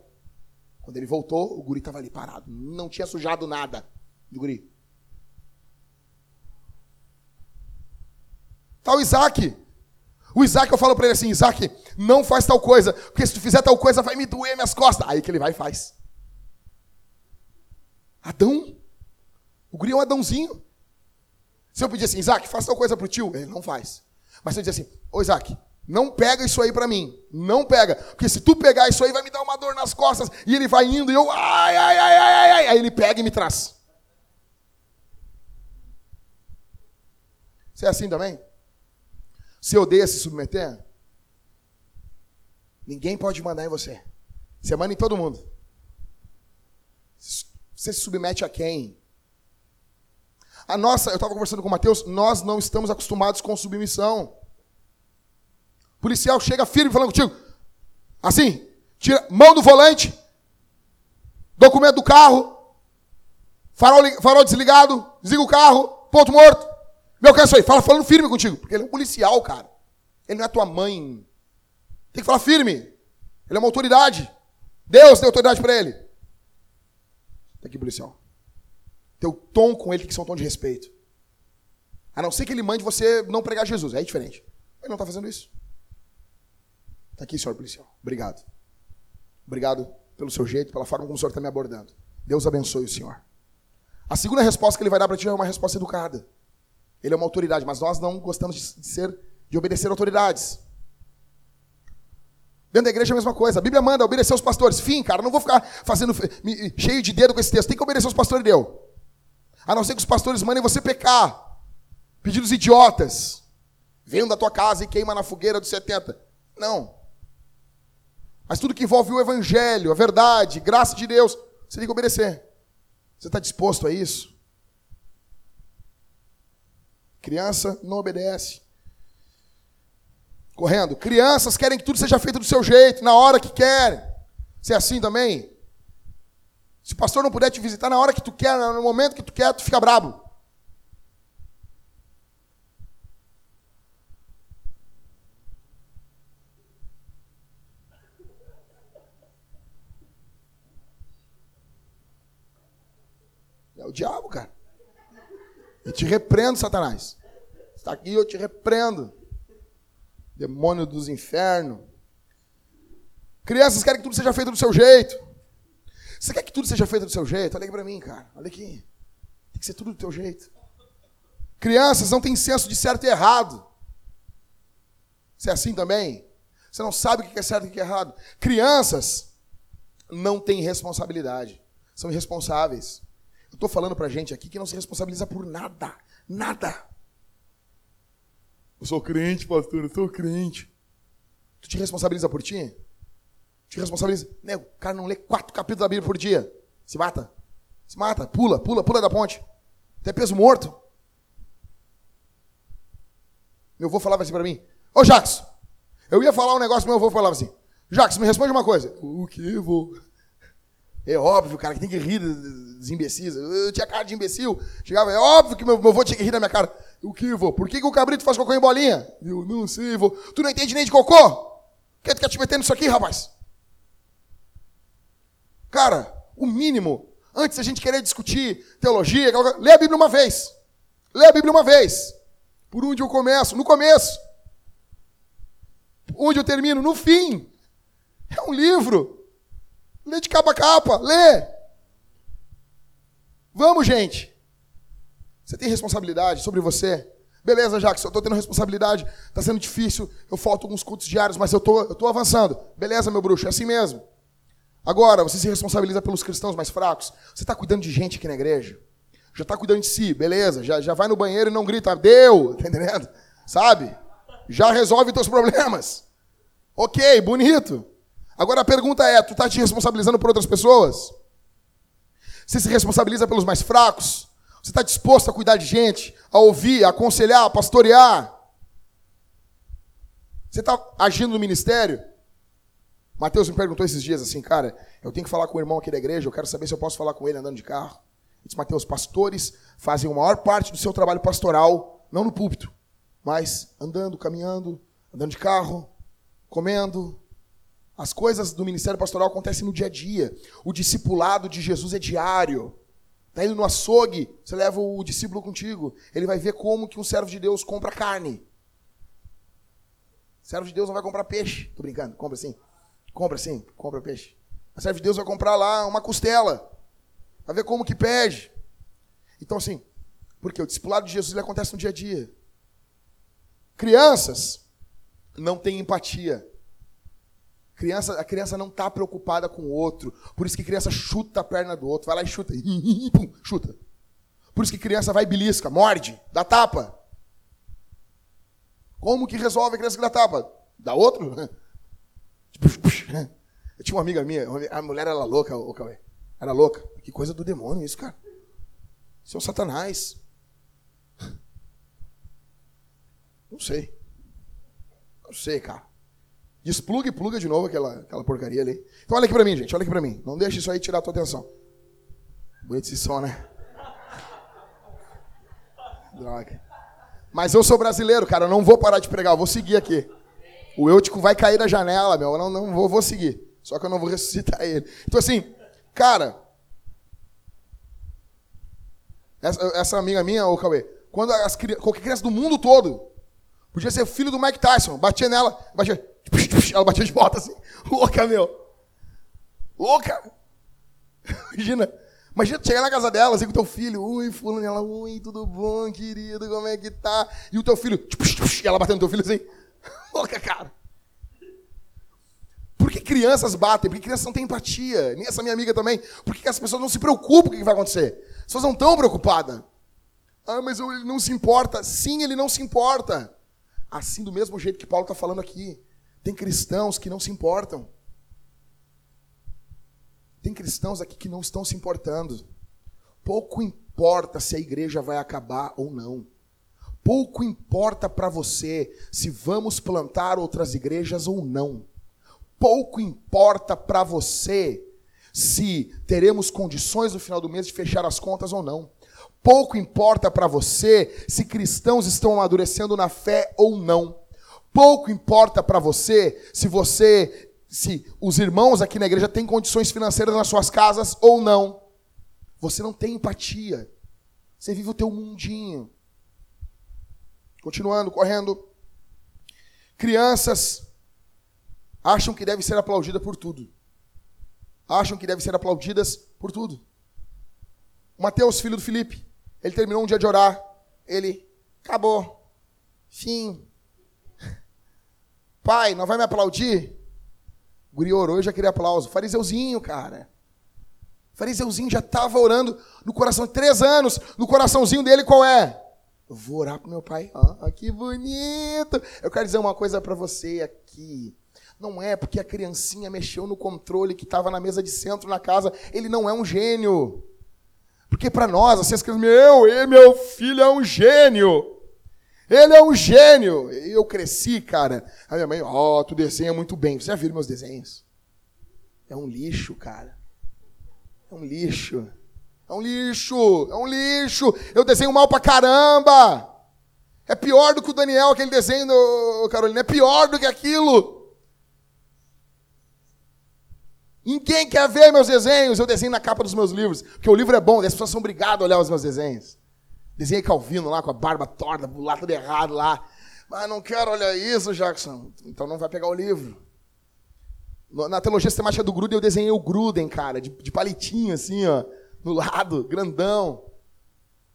Quando ele voltou, o guri estava ali parado. Não tinha sujado nada. do guri. Tá o Isaac. O Isaac, eu falo para ele assim, Isaac, não faz tal coisa, porque se tu fizer tal coisa vai me doer minhas costas. Aí que ele vai e faz. Adão. O guri é um Adãozinho. Se eu pedir assim, Isaac, faça tal coisa pro tio, ele não faz. Mas se eu dizer assim, ô Isaac, não pega isso aí para mim. Não pega. Porque se tu pegar isso aí, vai me dar uma dor nas costas. E ele vai indo e eu, ai, ai, ai, ai, ai. Aí ele pega e me traz. Você é assim também? Você odeia se submeter? Ninguém pode mandar em você. Você manda em todo mundo. Você se submete a quem? A nossa, eu estava conversando com o Mateus, nós não estamos acostumados com submissão. O policial chega firme falando contigo. Assim, tira mão do volante, documento do carro, farol, farol desligado, desliga o carro, ponto morto. Meu, isso aí? Fala falando firme contigo. Porque ele é um policial, cara. Ele não é tua mãe. Tem que falar firme. Ele é uma autoridade. Deus tem autoridade para ele. Tá aqui, policial. Teu tom com ele tem que ser um tom de respeito. A não ser que ele mande você não pregar Jesus. Aí é diferente. Ele não está fazendo isso. Está aqui, senhor policial. Obrigado. Obrigado pelo seu jeito, pela forma como o senhor está me abordando. Deus abençoe o senhor. A segunda resposta que ele vai dar para ti é uma resposta educada. Ele é uma autoridade, mas nós não gostamos de ser, de obedecer autoridades. Dentro da igreja é a mesma coisa. A Bíblia manda obedecer aos pastores. Fim, cara, não vou ficar fazendo cheio de dedo com esse texto. Tem que obedecer aos pastores deu. A não ser que os pastores mandem você pecar. Pedidos idiotas. Venham da tua casa e queima na fogueira dos 70. Não. Mas tudo que envolve o evangelho, a verdade, graça de Deus, você tem que obedecer. Você está disposto a isso? Criança não obedece correndo. Crianças querem que tudo seja feito do seu jeito, na hora que querem. Você é assim também? Se o pastor não puder te visitar na hora que tu quer, no momento que tu quer, tu fica brabo. É o diabo, cara. Eu te repreendo, Satanás. Está aqui, eu te repreendo demônio dos infernos. Crianças querem que tudo seja feito do seu jeito. Você quer que tudo seja feito do seu jeito? Olha aqui para mim, cara. Olha aqui. Tem que ser tudo do teu jeito. Crianças não têm senso de certo e errado. Você é assim também? Você não sabe o que é certo e o que é errado. Crianças não têm responsabilidade. São irresponsáveis. Eu estou falando para gente aqui que não se responsabiliza por nada. Nada. Eu sou crente, pastor, eu sou crente. Tu te responsabiliza por ti? Te responsabiliza. Nego, o cara não lê quatro capítulos da Bíblia por dia. Se mata. Se mata. Pula, pula, pula da ponte. Até peso morto. Meu avô falava assim para mim: Ô Jackson, eu ia falar um negócio, meu avô falava assim: Jackson, me responde uma coisa. O que, vô? É óbvio, cara, que tem que rir dos imbecis. Eu tinha cara de imbecil. Chegava, é óbvio que meu, meu avô tinha que rir da minha cara. O que, vô? Por que, que o cabrito faz cocô em bolinha? Eu não sei, vô. Tu não entende nem de cocô? Quer, tu quer te meter nisso aqui, rapaz? Cara, o mínimo, antes da gente querer discutir teologia, lê a Bíblia uma vez. Lê a Bíblia uma vez. Por onde eu começo? No começo. Onde eu termino? No fim. É um livro. Lê de capa a capa, lê. Vamos, gente. Você tem responsabilidade sobre você. Beleza, Jackson, eu estou tendo responsabilidade, está sendo difícil, eu falto alguns cultos diários, mas eu tô, estou avançando. Beleza, meu bruxo, é assim mesmo. Agora, você se responsabiliza pelos cristãos mais fracos. Você está cuidando de gente aqui na igreja. Já está cuidando de si, beleza. Já, já vai no banheiro e não grita, deu, tá entendendo? Sabe? Já resolve teus problemas. Ok, bonito. Agora a pergunta é: tu está te responsabilizando por outras pessoas? Você se responsabiliza pelos mais fracos? Você está disposto a cuidar de gente, a ouvir, a aconselhar, a pastorear? Você está agindo no ministério? Mateus me perguntou esses dias assim, cara, eu tenho que falar com o irmão aqui da igreja, eu quero saber se eu posso falar com ele andando de carro. Ele disse, Mateus, pastores fazem a maior parte do seu trabalho pastoral, não no púlpito, mas andando, caminhando, andando de carro, comendo, as coisas do ministério pastoral acontecem no dia a dia. O discipulado de Jesus é diário. Tá indo no açougue, você leva o discípulo contigo. Ele vai ver como que um servo de Deus compra carne. servo de Deus não vai comprar peixe. Tô brincando, compra sim. Compra sim, compra peixe. O servo de Deus vai comprar lá uma costela. Vai ver como que pede. Então, assim, porque o discipulado de Jesus ele acontece no dia a dia. Crianças não têm empatia. Criança, a criança não está preocupada com o outro. Por isso que criança chuta a perna do outro. Vai lá e chuta. Pum, chuta. Por isso que criança vai e belisca, morde, dá tapa. Como que resolve a criança que dá tapa? Dá outro? Eu tinha uma amiga minha, a mulher era louca, o Cauê. Era louca. Que coisa do demônio isso, cara. Isso é o Satanás. Não sei. Não sei, cara. Despluga e pluga de novo aquela, aquela porcaria ali. Então olha aqui pra mim, gente. Olha aqui pra mim. Não deixe isso aí tirar a tua atenção. Bonito esse som, né? Droga. Mas eu sou brasileiro, cara. Eu não vou parar de pregar. Eu vou seguir aqui. O Eutico vai cair da janela, meu. Eu não, não vou, vou seguir. Só que eu não vou ressuscitar ele. Então, assim, cara. Essa, essa amiga minha, ô Cauê, quando as, qualquer criança do mundo todo podia ser filho do Mike Tyson, batia nela, batia. Ela batia de volta assim. Louca, meu. Louca. Imagina. Imagina tu chegar na casa dela, assim, com teu filho. Ui, fulano, ela, ui, tudo bom, querido, como é que tá? E o teu filho, e ela batendo no teu filho assim. Louca, cara. Por que crianças batem? Por que crianças não têm empatia? Nem essa minha amiga também. Por que as pessoas não se preocupam com o que vai acontecer? As pessoas não estão preocupadas. Ah, mas ele não se importa. Sim, ele não se importa. Assim, do mesmo jeito que Paulo está falando aqui. Tem cristãos que não se importam. Tem cristãos aqui que não estão se importando. Pouco importa se a igreja vai acabar ou não. Pouco importa para você se vamos plantar outras igrejas ou não. Pouco importa para você se teremos condições no final do mês de fechar as contas ou não. Pouco importa para você se cristãos estão amadurecendo na fé ou não. Pouco importa para você se você, se os irmãos aqui na igreja têm condições financeiras nas suas casas ou não. Você não tem empatia. Você vive o teu mundinho. Continuando, correndo. Crianças acham que devem ser aplaudidas por tudo. Acham que devem ser aplaudidas por tudo. Mateus, filho do Felipe, ele terminou um dia de orar. Ele, acabou. Fim. Pai, não vai me aplaudir? O guri orou e já queria aplauso. Fariseuzinho, cara. Fariseuzinho já estava orando no coração, três anos, no coraçãozinho dele qual é? Vou orar pro meu pai. Ah, que bonito. Eu quero dizer uma coisa para você aqui. Não é porque a criancinha mexeu no controle que estava na mesa de centro na casa, ele não é um gênio. Porque para nós, assim, as crianças, meu, meu filho é um gênio. Ele é um gênio. Eu cresci, cara. A minha mãe, ó, oh, tu desenha muito bem. Você já viu meus desenhos? É um lixo, cara. É um lixo. É um lixo. É um lixo. Eu desenho mal pra caramba. É pior do que o Daniel, aquele desenho, do Carolina. É pior do que aquilo. Ninguém quer ver meus desenhos. Eu desenho na capa dos meus livros. Porque o livro é bom, as pessoas são obrigadas a olhar os meus desenhos. Desenhei Calvino lá com a barba torta, lá tudo errado lá. Mas não quero olhar isso, Jackson. Então não vai pegar o livro. Na teologia sistemática do Gruden, eu desenhei o Gruden, cara, de, de palitinho, assim, ó, no lado, grandão.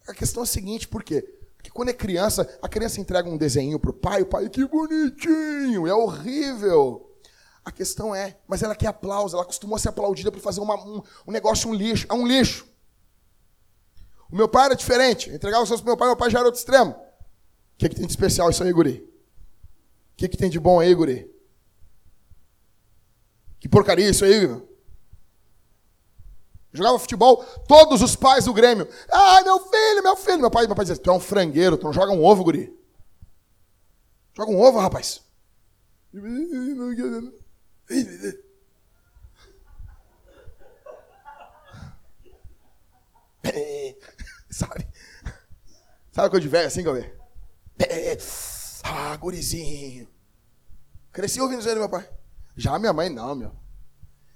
A questão é a seguinte, por quê? Porque quando é criança, a criança entrega um desenho pro pai, o pai, que bonitinho, é horrível. A questão é, mas ela quer aplauso, ela costumou ser aplaudida por fazer uma, um, um negócio, um lixo. É um lixo. O meu pai era diferente. Entregava os seus pro meu pai, meu pai já era outro extremo. O que, que tem de especial isso aí, guri? O que, que tem de bom aí, guri? Que porcaria isso aí, meu? Jogava futebol, todos os pais do Grêmio. Ah, meu filho, meu filho. Meu pai, meu pai dizia, tu é um frangueiro, tu não joga um ovo, guri. Joga um ovo, rapaz. Sabe? Sabe coisa de velho assim, Galvê? Ah, gurizinho. Cresci ouvindo isso aí do meu pai. Já minha mãe, não, meu.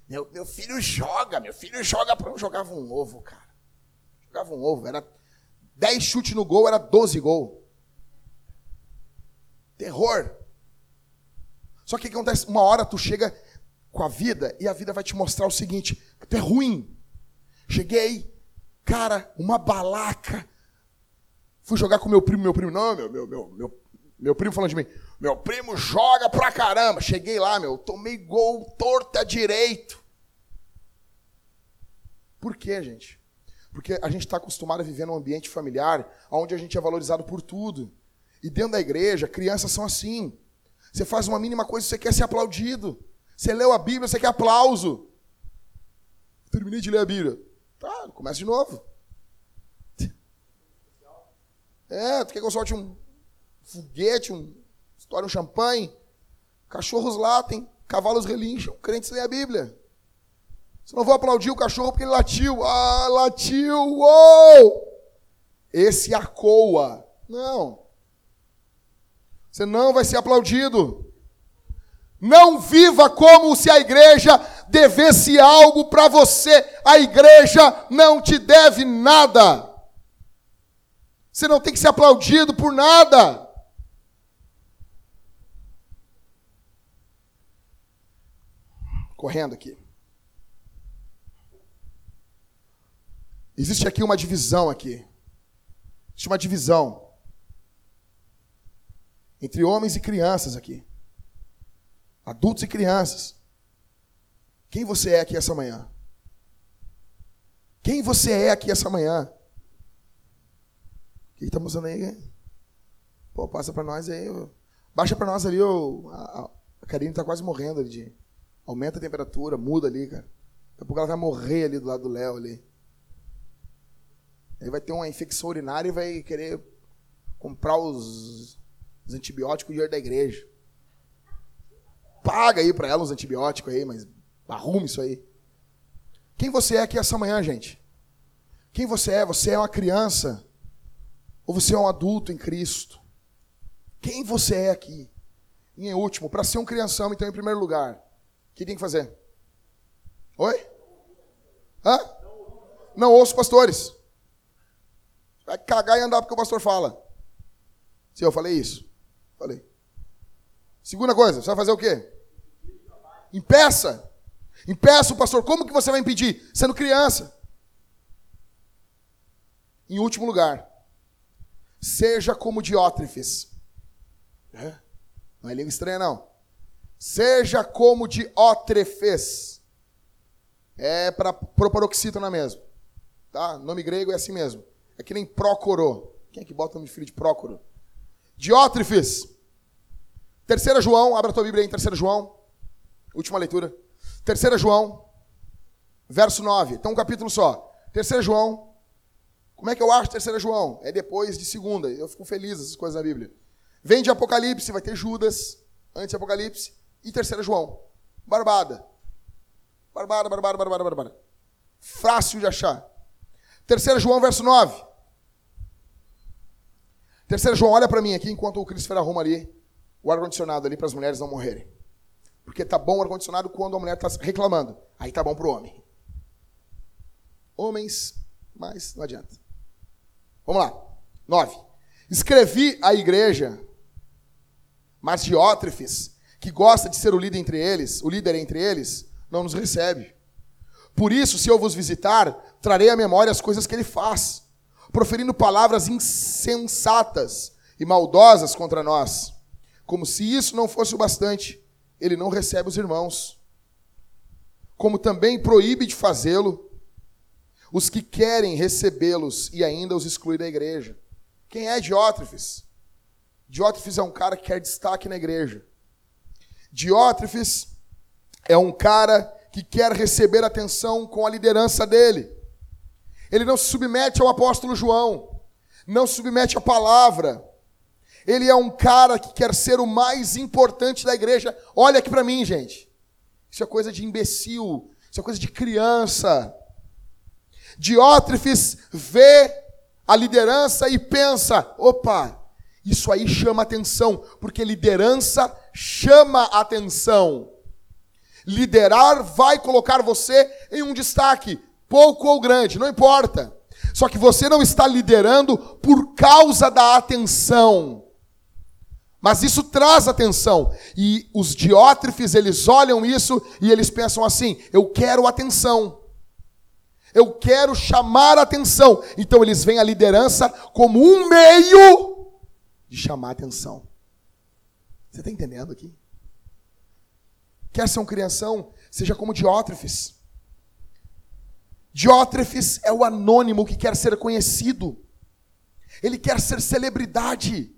Meu, meu filho joga, meu filho joga para eu jogava um ovo, cara. Jogava um ovo, era 10 chutes no gol, era 12 gol. Terror. Só que o que acontece? Uma hora tu chega com a vida e a vida vai te mostrar o seguinte: tu é ruim. Cheguei, cara, uma balaca. Fui jogar com meu primo, meu primo, não, meu, meu, meu, meu, meu primo falando de mim. Meu primo joga pra caramba. Cheguei lá, meu, tomei gol torta direito. Por quê, gente? Porque a gente está acostumado a viver num ambiente familiar onde a gente é valorizado por tudo. E dentro da igreja, crianças são assim. Você faz uma mínima coisa, você quer ser aplaudido. Você leu a Bíblia, você quer aplauso. Terminei de ler a Bíblia. Tá, começa de novo. É, tu quer que eu solte um foguete, um, estoure um champanhe? Cachorros latem, cavalos relincham, crentes leem a Bíblia. Você não vou aplaudir o cachorro porque ele latiu. Ah, latiu! Uou! Esse acoa. Não. Você não vai ser aplaudido. Não viva como se a igreja devesse algo para você. A igreja não te deve nada. Você não tem que ser aplaudido por nada. Correndo aqui. Existe aqui uma divisão aqui. Existe uma divisão entre homens e crianças aqui. Adultos e crianças. Quem você é aqui essa manhã? Quem você é aqui essa manhã? O que estamos usando aí? Pô, passa para nós aí. Baixa para nós ali. O, a, a Karine está quase morrendo ali. De, aumenta a temperatura, muda ali, cara. Daqui a pouco ela vai morrer ali do lado do Léo ali. Aí vai ter uma infecção urinária e vai querer comprar os, os antibióticos de dinheiro da igreja. Paga aí para ela uns antibióticos aí, mas arrume isso aí. Quem você é aqui essa manhã, gente? Quem você é? Você é uma criança? Ou você é um adulto em Cristo? Quem você é aqui? E em último, para ser um crianção, então, em primeiro lugar, que tem que fazer? Oi? Hã? Não ouço pastores. Vai cagar e andar porque o pastor fala. Se eu falei isso? Falei. Segunda coisa, você vai fazer o quê? Impeça. Impeça o pastor. Como que você vai impedir? Sendo criança. Em último lugar, seja como Diótrefes. É? Não é língua estranha, não. Seja como Diótrefes. É para proparoxítona mesmo. Tá? Nome grego é assim mesmo. É que nem Prócoro. Quem é que bota o nome de filho de Prócoro? Diótrefes. Terceira João, abra a tua Bíblia aí em Terceira João. Última leitura. Terceira João, verso 9. Então um capítulo só. Terceira João. Como é que eu acho Terceira João? É depois de segunda. Eu fico feliz essas coisas na Bíblia. Vem de Apocalipse, vai ter Judas, antes de Apocalipse, e Terceira João. Barbada. Barbada, barbada, barbada, barbada. Fácil de achar. Terceira João, verso 9. Terceira João, olha para mim aqui enquanto o Cristo arruma ali o ar-condicionado ali para as mulheres não morrerem. Porque tá bom o ar-condicionado quando a mulher está reclamando. Aí tá bom para o homem. Homens, mas não adianta. Vamos lá. Nove. Escrevi à igreja, mas Diótrefes, que gosta de ser o líder entre eles, o líder entre eles, não nos recebe. Por isso, se eu vos visitar, trarei à memória as coisas que ele faz, proferindo palavras insensatas e maldosas contra nós. Como se isso não fosse o bastante, ele não recebe os irmãos. Como também proíbe de fazê-lo os que querem recebê-los e ainda os exclui da igreja. Quem é Diótrefes? Diótrefes é um cara que quer destaque na igreja. Diótrefes é um cara que quer receber atenção com a liderança dele. Ele não se submete ao apóstolo João, não se submete à palavra, ele é um cara que quer ser o mais importante da igreja. Olha aqui para mim, gente. Isso é coisa de imbecil, isso é coisa de criança. Diótrefes vê a liderança e pensa: opa, isso aí chama atenção, porque liderança chama atenção. Liderar vai colocar você em um destaque, pouco ou grande, não importa. Só que você não está liderando por causa da atenção. Mas isso traz atenção. E os diótrefes, eles olham isso e eles pensam assim: eu quero atenção. Eu quero chamar atenção. Então eles veem a liderança como um meio de chamar atenção. Você está entendendo aqui? Quer ser um crianção? Seja como Diótrefes. Diótrefes é o anônimo que quer ser conhecido. Ele quer ser celebridade.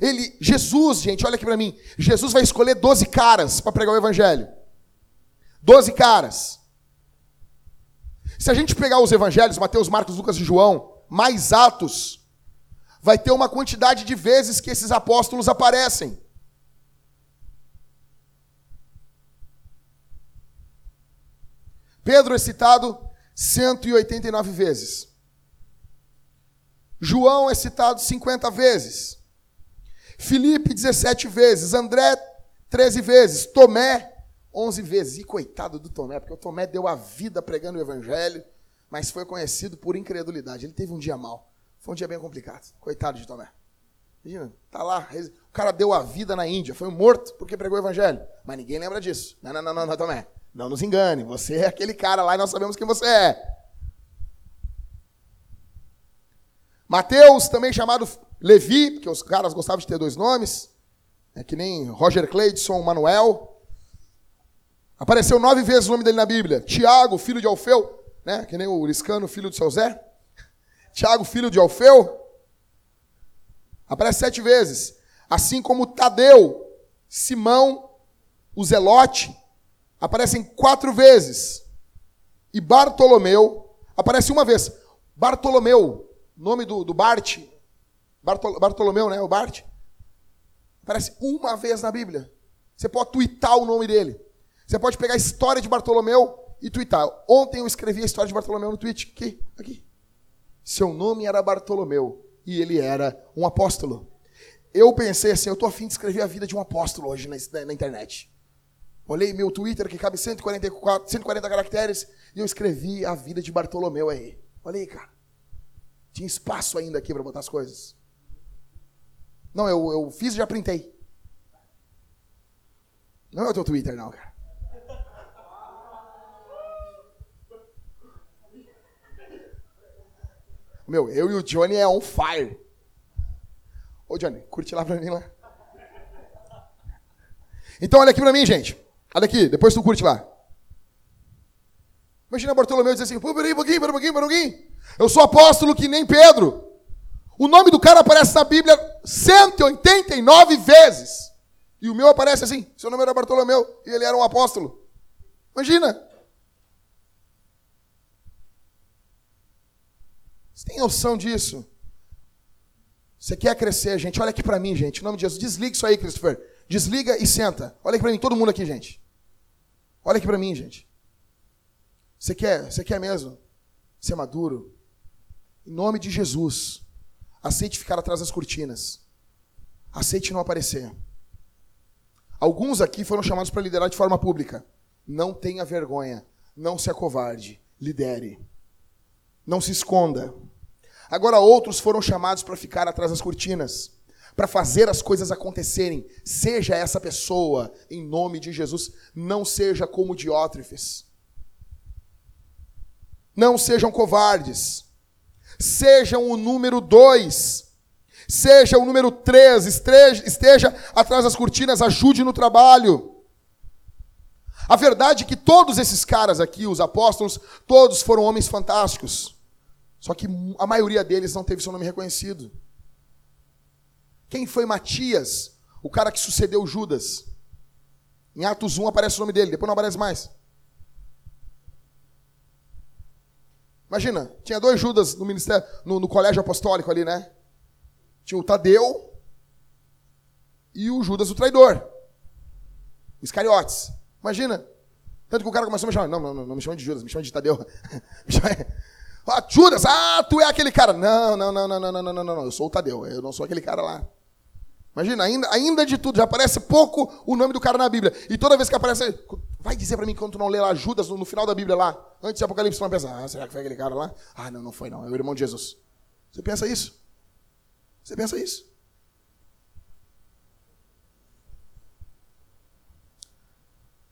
Ele, Jesus, gente, olha aqui para mim. Jesus vai escolher 12 caras para pregar o evangelho. 12 caras. Se a gente pegar os evangelhos, Mateus, Marcos, Lucas e João, mais Atos, vai ter uma quantidade de vezes que esses apóstolos aparecem. Pedro é citado 189 vezes. João é citado 50 vezes. Filipe, 17 vezes. André, 13 vezes. Tomé, 11 vezes. E coitado do Tomé, porque o Tomé deu a vida pregando o evangelho, mas foi conhecido por incredulidade. Ele teve um dia mal. Foi um dia bem complicado. Coitado de Tomé. Imagina, tá lá. O cara deu a vida na Índia. Foi morto porque pregou o evangelho. Mas ninguém lembra disso. Não, não, não, não, não Tomé. Não nos engane. Você é aquele cara lá e nós sabemos quem você é. Mateus, também chamado Levi, porque os caras gostavam de ter dois nomes. É que nem Roger Cleidson, Manuel. Apareceu nove vezes o nome dele na Bíblia. Tiago, filho de Alfeu, né? Que nem o Liscano, filho de seu Zé. Tiago, filho de Alfeu. Aparece sete vezes. Assim como Tadeu, Simão, o Zelote, aparecem quatro vezes. E Bartolomeu aparece uma vez. Bartolomeu, nome do, do Bart, Bartol, Bartolomeu, né? O Bart. Aparece uma vez na Bíblia. Você pode twittar o nome dele. Você pode pegar a história de Bartolomeu e twittar. Ontem eu escrevi a história de Bartolomeu no tweet. Aqui, aqui. Seu nome era Bartolomeu e ele era um apóstolo. Eu pensei assim, eu estou afim de escrever a vida de um apóstolo hoje na, na internet. Olhei meu Twitter, que cabe 144, 140 caracteres, e eu escrevi a vida de Bartolomeu aí. Olha aí, cara. Tinha espaço ainda aqui para botar as coisas. Não, eu, eu fiz e já printei. Não é o teu Twitter, não, cara. Meu, eu e o Johnny é on fire. Ô, Johnny, curte lá pra mim lá. Então, olha aqui pra mim, gente. Olha aqui, depois tu curte lá. Imagina Bartolomeu dizer assim: peraí, um pouquinho, peraí, um pouquinho, peraí um pouquinho. Eu sou apóstolo que nem Pedro. O nome do cara aparece na Bíblia 189 vezes. E o meu aparece assim: seu nome era Bartolomeu e ele era um apóstolo. Imagina. Você tem noção disso? Você quer crescer, gente? Olha aqui para mim, gente. Em nome de Jesus. Desliga isso aí, Christopher. Desliga e senta. Olha aqui para mim, todo mundo aqui, gente. Olha aqui para mim, gente. Você quer, você quer mesmo ser maduro? Em nome de Jesus, aceite ficar atrás das cortinas. Aceite não aparecer. Alguns aqui foram chamados para liderar de forma pública. Não tenha vergonha. Não se acovarde. Lidere. Não se esconda. Agora outros foram chamados para ficar atrás das cortinas, para fazer as coisas acontecerem. Seja essa pessoa, em nome de Jesus. Não seja como Diótrefes. Não sejam covardes. Sejam o número dois. Seja o número três. Esteja, esteja atrás das cortinas. Ajude no trabalho. A verdade é que todos esses caras aqui, os apóstolos, todos foram homens fantásticos. Só que a maioria deles não teve seu nome reconhecido. Quem foi Matias? O cara que sucedeu Judas. Em Atos 1 aparece o nome dele, depois não aparece mais. Imagina, tinha dois Judas no ministério, no, no colégio apostólico ali, né? Tinha o Tadeu e o Judas o traidor. Iscariotes. Imagina. Tanto que o cara começou a me chamar. Não, não, não, não me chama de Judas, me chama de Tadeu. me chama... Ah, Judas, ah, tu é aquele cara. Não, não, não, não, não, não, não, não, Eu sou o Tadeu, eu não sou aquele cara lá. Imagina, ainda, ainda de tudo, já aparece pouco o nome do cara na Bíblia. E toda vez que aparece, vai dizer para mim quando tu não lê lá Judas no, final da Bíblia lá, antes de Apocalipse, tu não pensa, ah, será que foi aquele cara lá? Ah, não, não foi não, é o irmão de Jesus. Você pensa isso? Você pensa isso?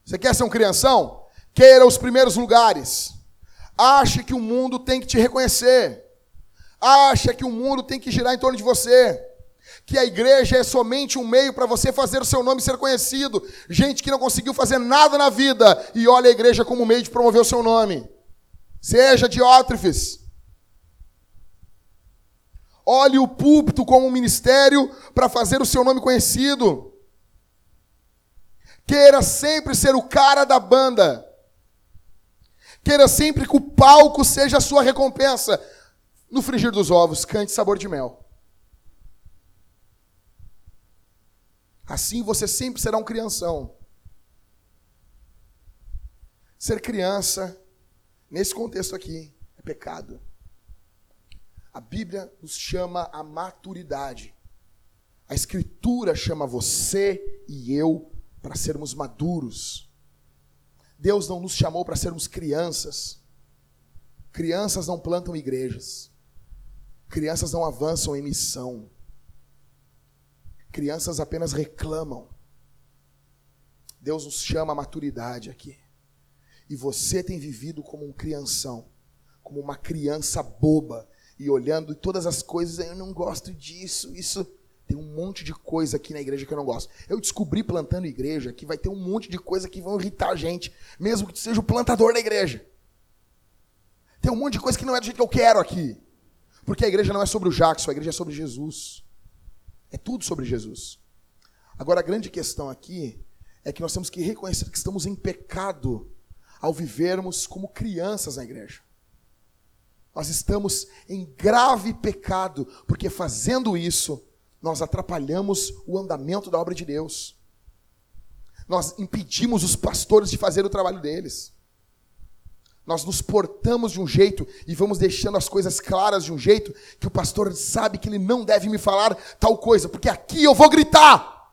Você quer ser um crianção? Queira os primeiros lugares. Ache que o mundo tem que te reconhecer. Acha que o mundo tem que girar em torno de você. Que a igreja é somente um meio para você fazer o seu nome ser conhecido. Gente que não conseguiu fazer nada na vida e olha a igreja como meio de promover o seu nome. Seja diótrefes. Olhe o púlpito como um ministério para fazer o seu nome conhecido. Queira sempre ser o cara da banda. Queira sempre que o palco seja a sua recompensa. No frigir dos ovos, cante sabor de mel. Assim você sempre será um crianção. Ser criança, nesse contexto aqui, é pecado. A Bíblia nos chama a maturidade. A Escritura chama você e eu para sermos maduros. Deus não nos chamou para sermos crianças. Crianças não plantam igrejas. Crianças não avançam em missão. Crianças apenas reclamam. Deus nos chama a maturidade aqui. E você tem vivido como um crianção, como uma criança boba, e olhando todas as coisas, eu não gosto disso, isso tem um monte de coisa aqui na igreja que eu não gosto. Eu descobri plantando igreja que vai ter um monte de coisa que vão irritar a gente, mesmo que seja o plantador da igreja. Tem um monte de coisa que não é do jeito que eu quero aqui. Porque a igreja não é sobre o Jackson, a igreja é sobre Jesus. É tudo sobre Jesus. Agora, a grande questão aqui é que nós temos que reconhecer que estamos em pecado ao vivermos como crianças na igreja. Nós estamos em grave pecado, porque fazendo isso, nós atrapalhamos o andamento da obra de Deus. Nós impedimos os pastores de fazer o trabalho deles. Nós nos portamos de um jeito e vamos deixando as coisas claras de um jeito que o pastor sabe que ele não deve me falar tal coisa, porque aqui eu vou gritar.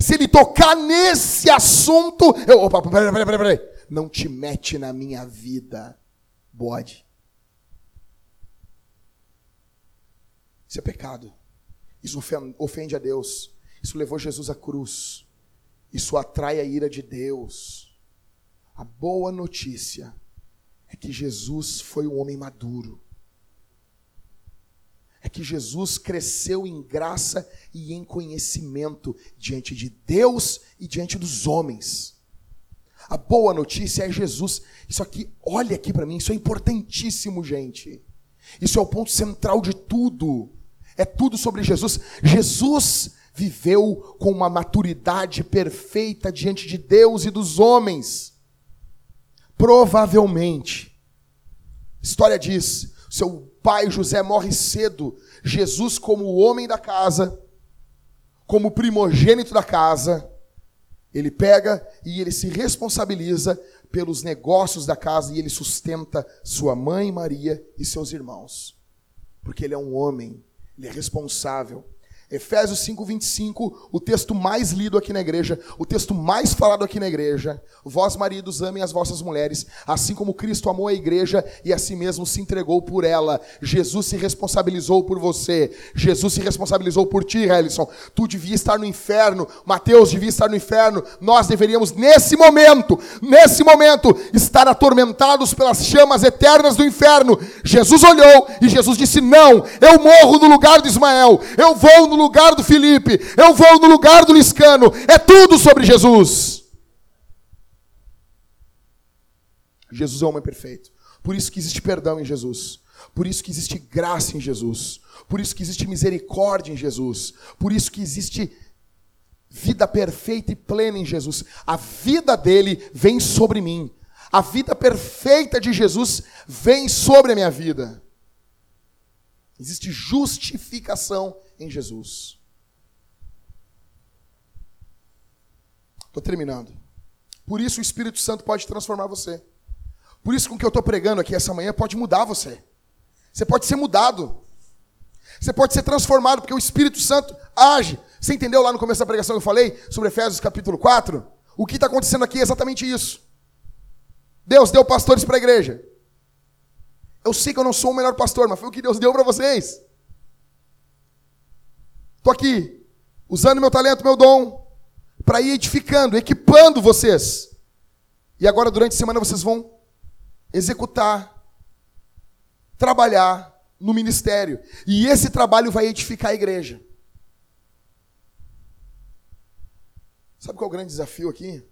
Se ele tocar nesse assunto, eu, opa, peraí, peraí, peraí, peraí. Não te mete na minha vida, bode. Isso é pecado. Isso ofende a Deus. Isso levou Jesus à cruz. Isso atrai a ira de Deus. A boa notícia é que Jesus foi um homem maduro. É que Jesus cresceu em graça e em conhecimento diante de Deus e diante dos homens. A boa notícia é Jesus. Isso aqui, olha aqui para mim, isso é importantíssimo, gente. Isso é o ponto central de tudo. É tudo sobre Jesus. Jesus viveu com uma maturidade perfeita diante de Deus e dos homens. Provavelmente, história diz, seu pai José morre cedo. Jesus, como o homem da casa, como primogênito da casa, ele pega e ele se responsabiliza pelos negócios da casa e ele sustenta sua mãe Maria e seus irmãos. Porque ele é um homem ele é responsável. Efésios 5:25, o texto mais lido aqui na igreja, o texto mais falado aqui na igreja. Vós, maridos, amem as vossas mulheres, assim como Cristo amou a igreja e a si mesmo se entregou por ela. Jesus se responsabilizou por você. Jesus se responsabilizou por ti, Helison. Tu devia estar no inferno, Mateus devia estar no inferno. Nós deveríamos nesse momento, nesse momento, estar atormentados pelas chamas eternas do inferno. Jesus olhou e Jesus disse: "Não, eu morro no lugar de Ismael. Eu vou no lugar do Felipe, eu vou no lugar do Liscano. É tudo sobre Jesus. Jesus é o homem perfeito. Por isso que existe perdão em Jesus. Por isso que existe graça em Jesus. Por isso que existe misericórdia em Jesus. Por isso que existe vida perfeita e plena em Jesus. A vida dele vem sobre mim. A vida perfeita de Jesus vem sobre a minha vida. Existe justificação em Jesus. Estou terminando. Por isso o Espírito Santo pode transformar você. Por isso com o que eu estou pregando aqui essa manhã pode mudar você. Você pode ser mudado. Você pode ser transformado, porque o Espírito Santo age. Você entendeu lá no começo da pregação que eu falei sobre Efésios capítulo 4? O que está acontecendo aqui é exatamente isso. Deus deu pastores para a igreja. Eu sei que eu não sou o melhor pastor, mas foi o que Deus deu para vocês. Estou aqui, usando meu talento, meu dom, para ir edificando, equipando vocês. E agora, durante a semana, vocês vão executar, trabalhar no ministério. E esse trabalho vai edificar a igreja. Sabe qual é o grande desafio aqui?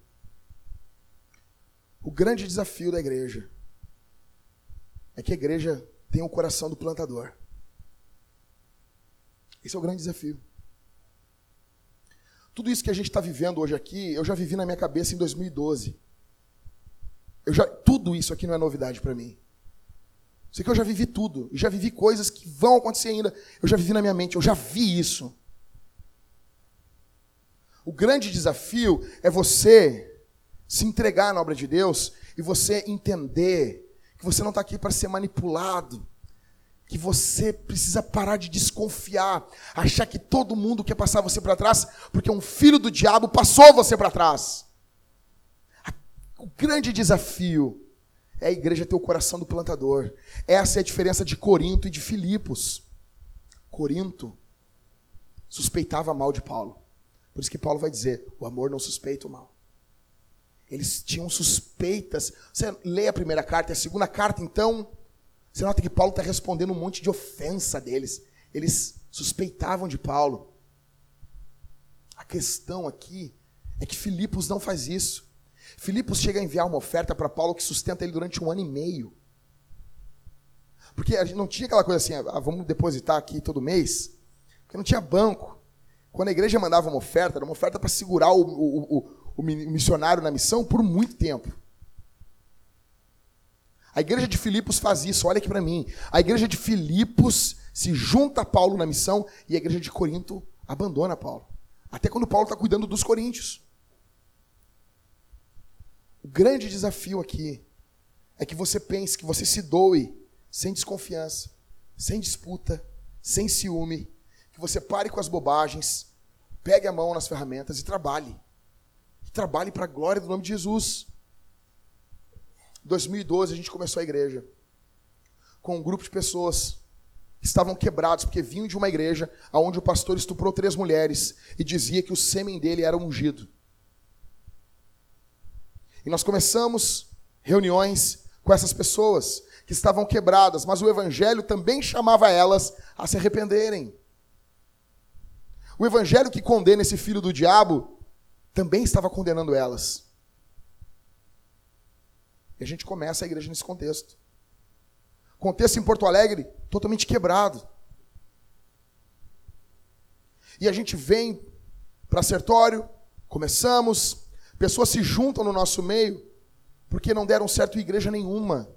O grande desafio da igreja é que a igreja tem o coração do plantador. Esse é o grande desafio. Tudo isso que a gente está vivendo hoje aqui, eu já vivi na minha cabeça em 2012. Eu já, tudo isso aqui não é novidade para mim. Sei que eu já vivi tudo. Já vivi coisas que vão acontecer ainda. Eu já vivi na minha mente. Eu já vi isso. O grande desafio é você se entregar na obra de Deus e você entender que você não está aqui para ser manipulado, que você precisa parar de desconfiar, achar que todo mundo quer passar você para trás, porque um filho do diabo passou você para trás. O grande desafio é a igreja ter o coração do plantador. Essa é a diferença de Corinto e de Filipos. Corinto suspeitava mal de Paulo. Por isso que Paulo vai dizer: o amor não suspeita o mal. Eles tinham suspeitas. Você lê a primeira carta a segunda carta, então, você nota que Paulo está respondendo um monte de ofensa deles. Eles suspeitavam de Paulo. A questão aqui é que Filipos não faz isso. Filipos chega a enviar uma oferta para Paulo que sustenta ele durante um ano e meio. Porque a gente não tinha aquela coisa assim, ah, vamos depositar aqui todo mês. Porque não tinha banco. Quando a igreja mandava uma oferta, era uma oferta para segurar o, o, o, o missionário na missão por muito tempo. A igreja de Filipos faz isso, olha aqui para mim. A igreja de Filipos se junta a Paulo na missão e a igreja de Corinto abandona Paulo. Até quando Paulo está cuidando dos coríntios. O grande desafio aqui é que você pense, que você se doe sem desconfiança, sem disputa, sem ciúme, que você pare com as bobagens, pegue a mão nas ferramentas e trabalhe. E trabalhe para a glória do nome de Jesus. Em 2012 a gente começou a igreja com um grupo de pessoas que estavam quebrados porque vinham de uma igreja onde o pastor estuprou três mulheres e dizia que o sêmen dele era ungido. E nós começamos reuniões com essas pessoas que estavam quebradas, mas o evangelho também chamava elas a se arrependerem. O evangelho que condena esse filho do diabo também estava condenando elas. E a gente começa a igreja nesse contexto. Contexto em Porto Alegre totalmente quebrado. E a gente vem para Sertório, começamos, Pessoas se juntam no nosso meio porque não deram certo igreja nenhuma.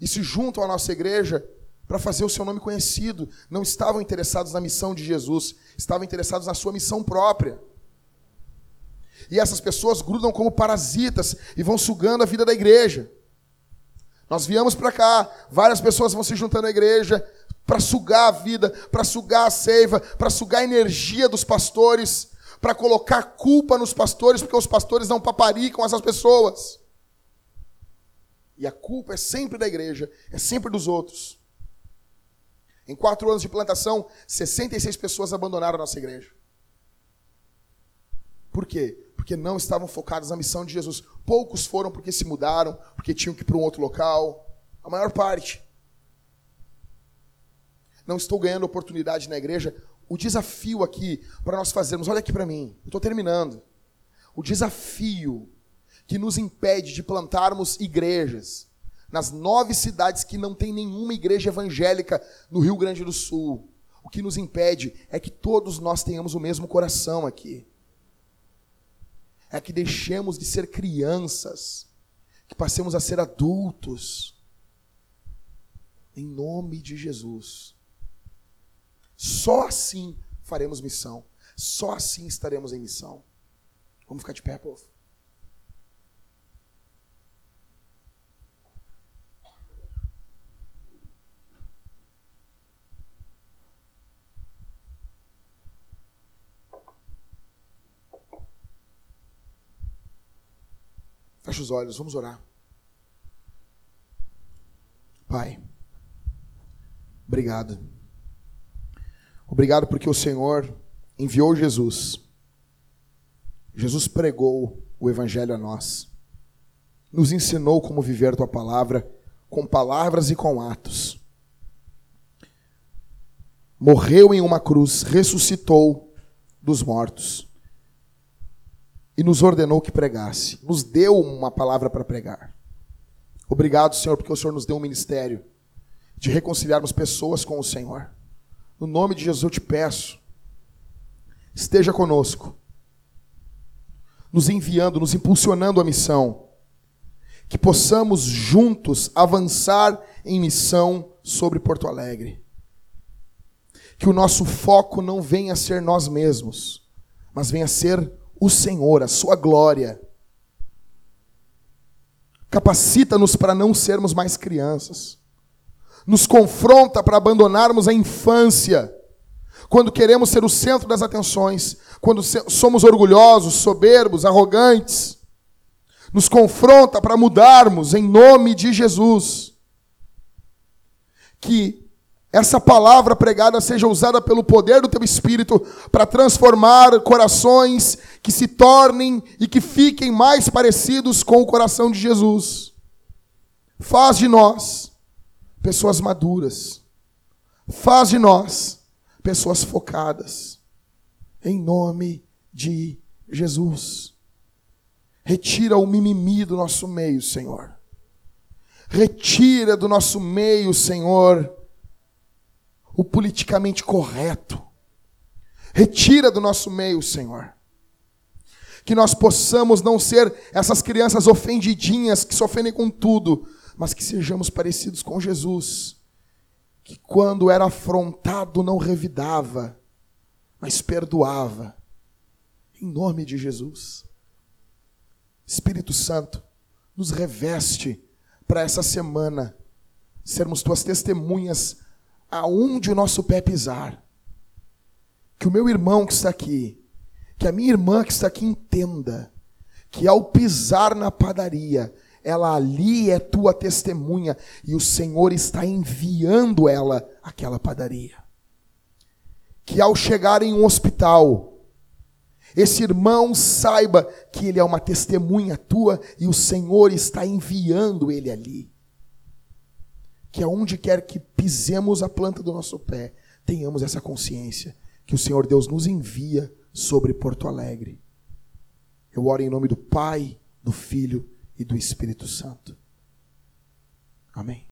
E se juntam à nossa igreja para fazer o seu nome conhecido. Não estavam interessados na missão de Jesus, estavam interessados na sua missão própria. E essas pessoas grudam como parasitas e vão sugando a vida da igreja. Nós viemos para cá, várias pessoas vão se juntando à igreja para sugar a vida, para sugar a seiva, para sugar a energia dos pastores, para colocar culpa nos pastores, porque os pastores não paparicam essas pessoas. E a culpa é sempre da igreja, é sempre dos outros. Em quatro anos de plantação, 66 pessoas abandonaram a nossa igreja. Por quê? Porque não estavam focados na missão de Jesus. Poucos foram porque se mudaram, porque tinham que ir para um outro local. A maior parte. Não estou ganhando oportunidade na igreja o desafio aqui para nós fazermos, olha aqui para mim, estou terminando. O desafio que nos impede de plantarmos igrejas nas nove cidades que não tem nenhuma igreja evangélica no Rio Grande do Sul. O que nos impede é que todos nós tenhamos o mesmo coração aqui. É que deixemos de ser crianças, que passemos a ser adultos. Em nome de Jesus. Só assim faremos missão. Só assim estaremos em missão. Vamos ficar de pé, povo. Feche os olhos, vamos orar. Pai, obrigado. Obrigado porque o Senhor enviou Jesus. Jesus pregou o Evangelho a nós. Nos ensinou como viver tua palavra, com palavras e com atos. Morreu em uma cruz, ressuscitou dos mortos e nos ordenou que pregasse. Nos deu uma palavra para pregar. Obrigado, Senhor, porque o Senhor nos deu um ministério de reconciliarmos pessoas com o Senhor. No nome de Jesus eu te peço, esteja conosco, nos enviando, nos impulsionando a missão, que possamos juntos avançar em missão sobre Porto Alegre. Que o nosso foco não venha a ser nós mesmos, mas venha a ser o Senhor, a Sua glória. Capacita-nos para não sermos mais crianças. Nos confronta para abandonarmos a infância. Quando queremos ser o centro das atenções, quando somos orgulhosos, soberbos, arrogantes, nos confronta para mudarmos em nome de Jesus. Que essa palavra pregada seja usada pelo poder do teu espírito para transformar corações que se tornem e que fiquem mais parecidos com o coração de Jesus. Faz de nós pessoas maduras. Faz de nós pessoas focadas. Em nome de Jesus. Retira o mimimi do nosso meio, Senhor. Retira do nosso meio, Senhor o politicamente correto. Retira do nosso meio, Senhor. Que nós possamos não ser essas crianças ofendidinhas que se ofendem com tudo, mas que sejamos parecidos com Jesus, que quando era afrontado não revidava, mas perdoava. Em nome de Jesus. Espírito Santo, nos reveste para essa semana sermos tuas testemunhas aonde o nosso pé pisar. Que o meu irmão que está aqui, que a minha irmã que está aqui entenda que ao pisar na padaria, ela ali é tua testemunha e o Senhor está enviando ela àquela padaria. Que ao chegar em um hospital, esse irmão saiba que ele é uma testemunha tua e o Senhor está enviando ele ali que aonde quer que pisemos a planta do nosso pé, tenhamos essa consciência que o Senhor Deus nos envia sobre Porto Alegre. Eu oro em nome do Pai, do Filho e do Espírito Santo. Amém.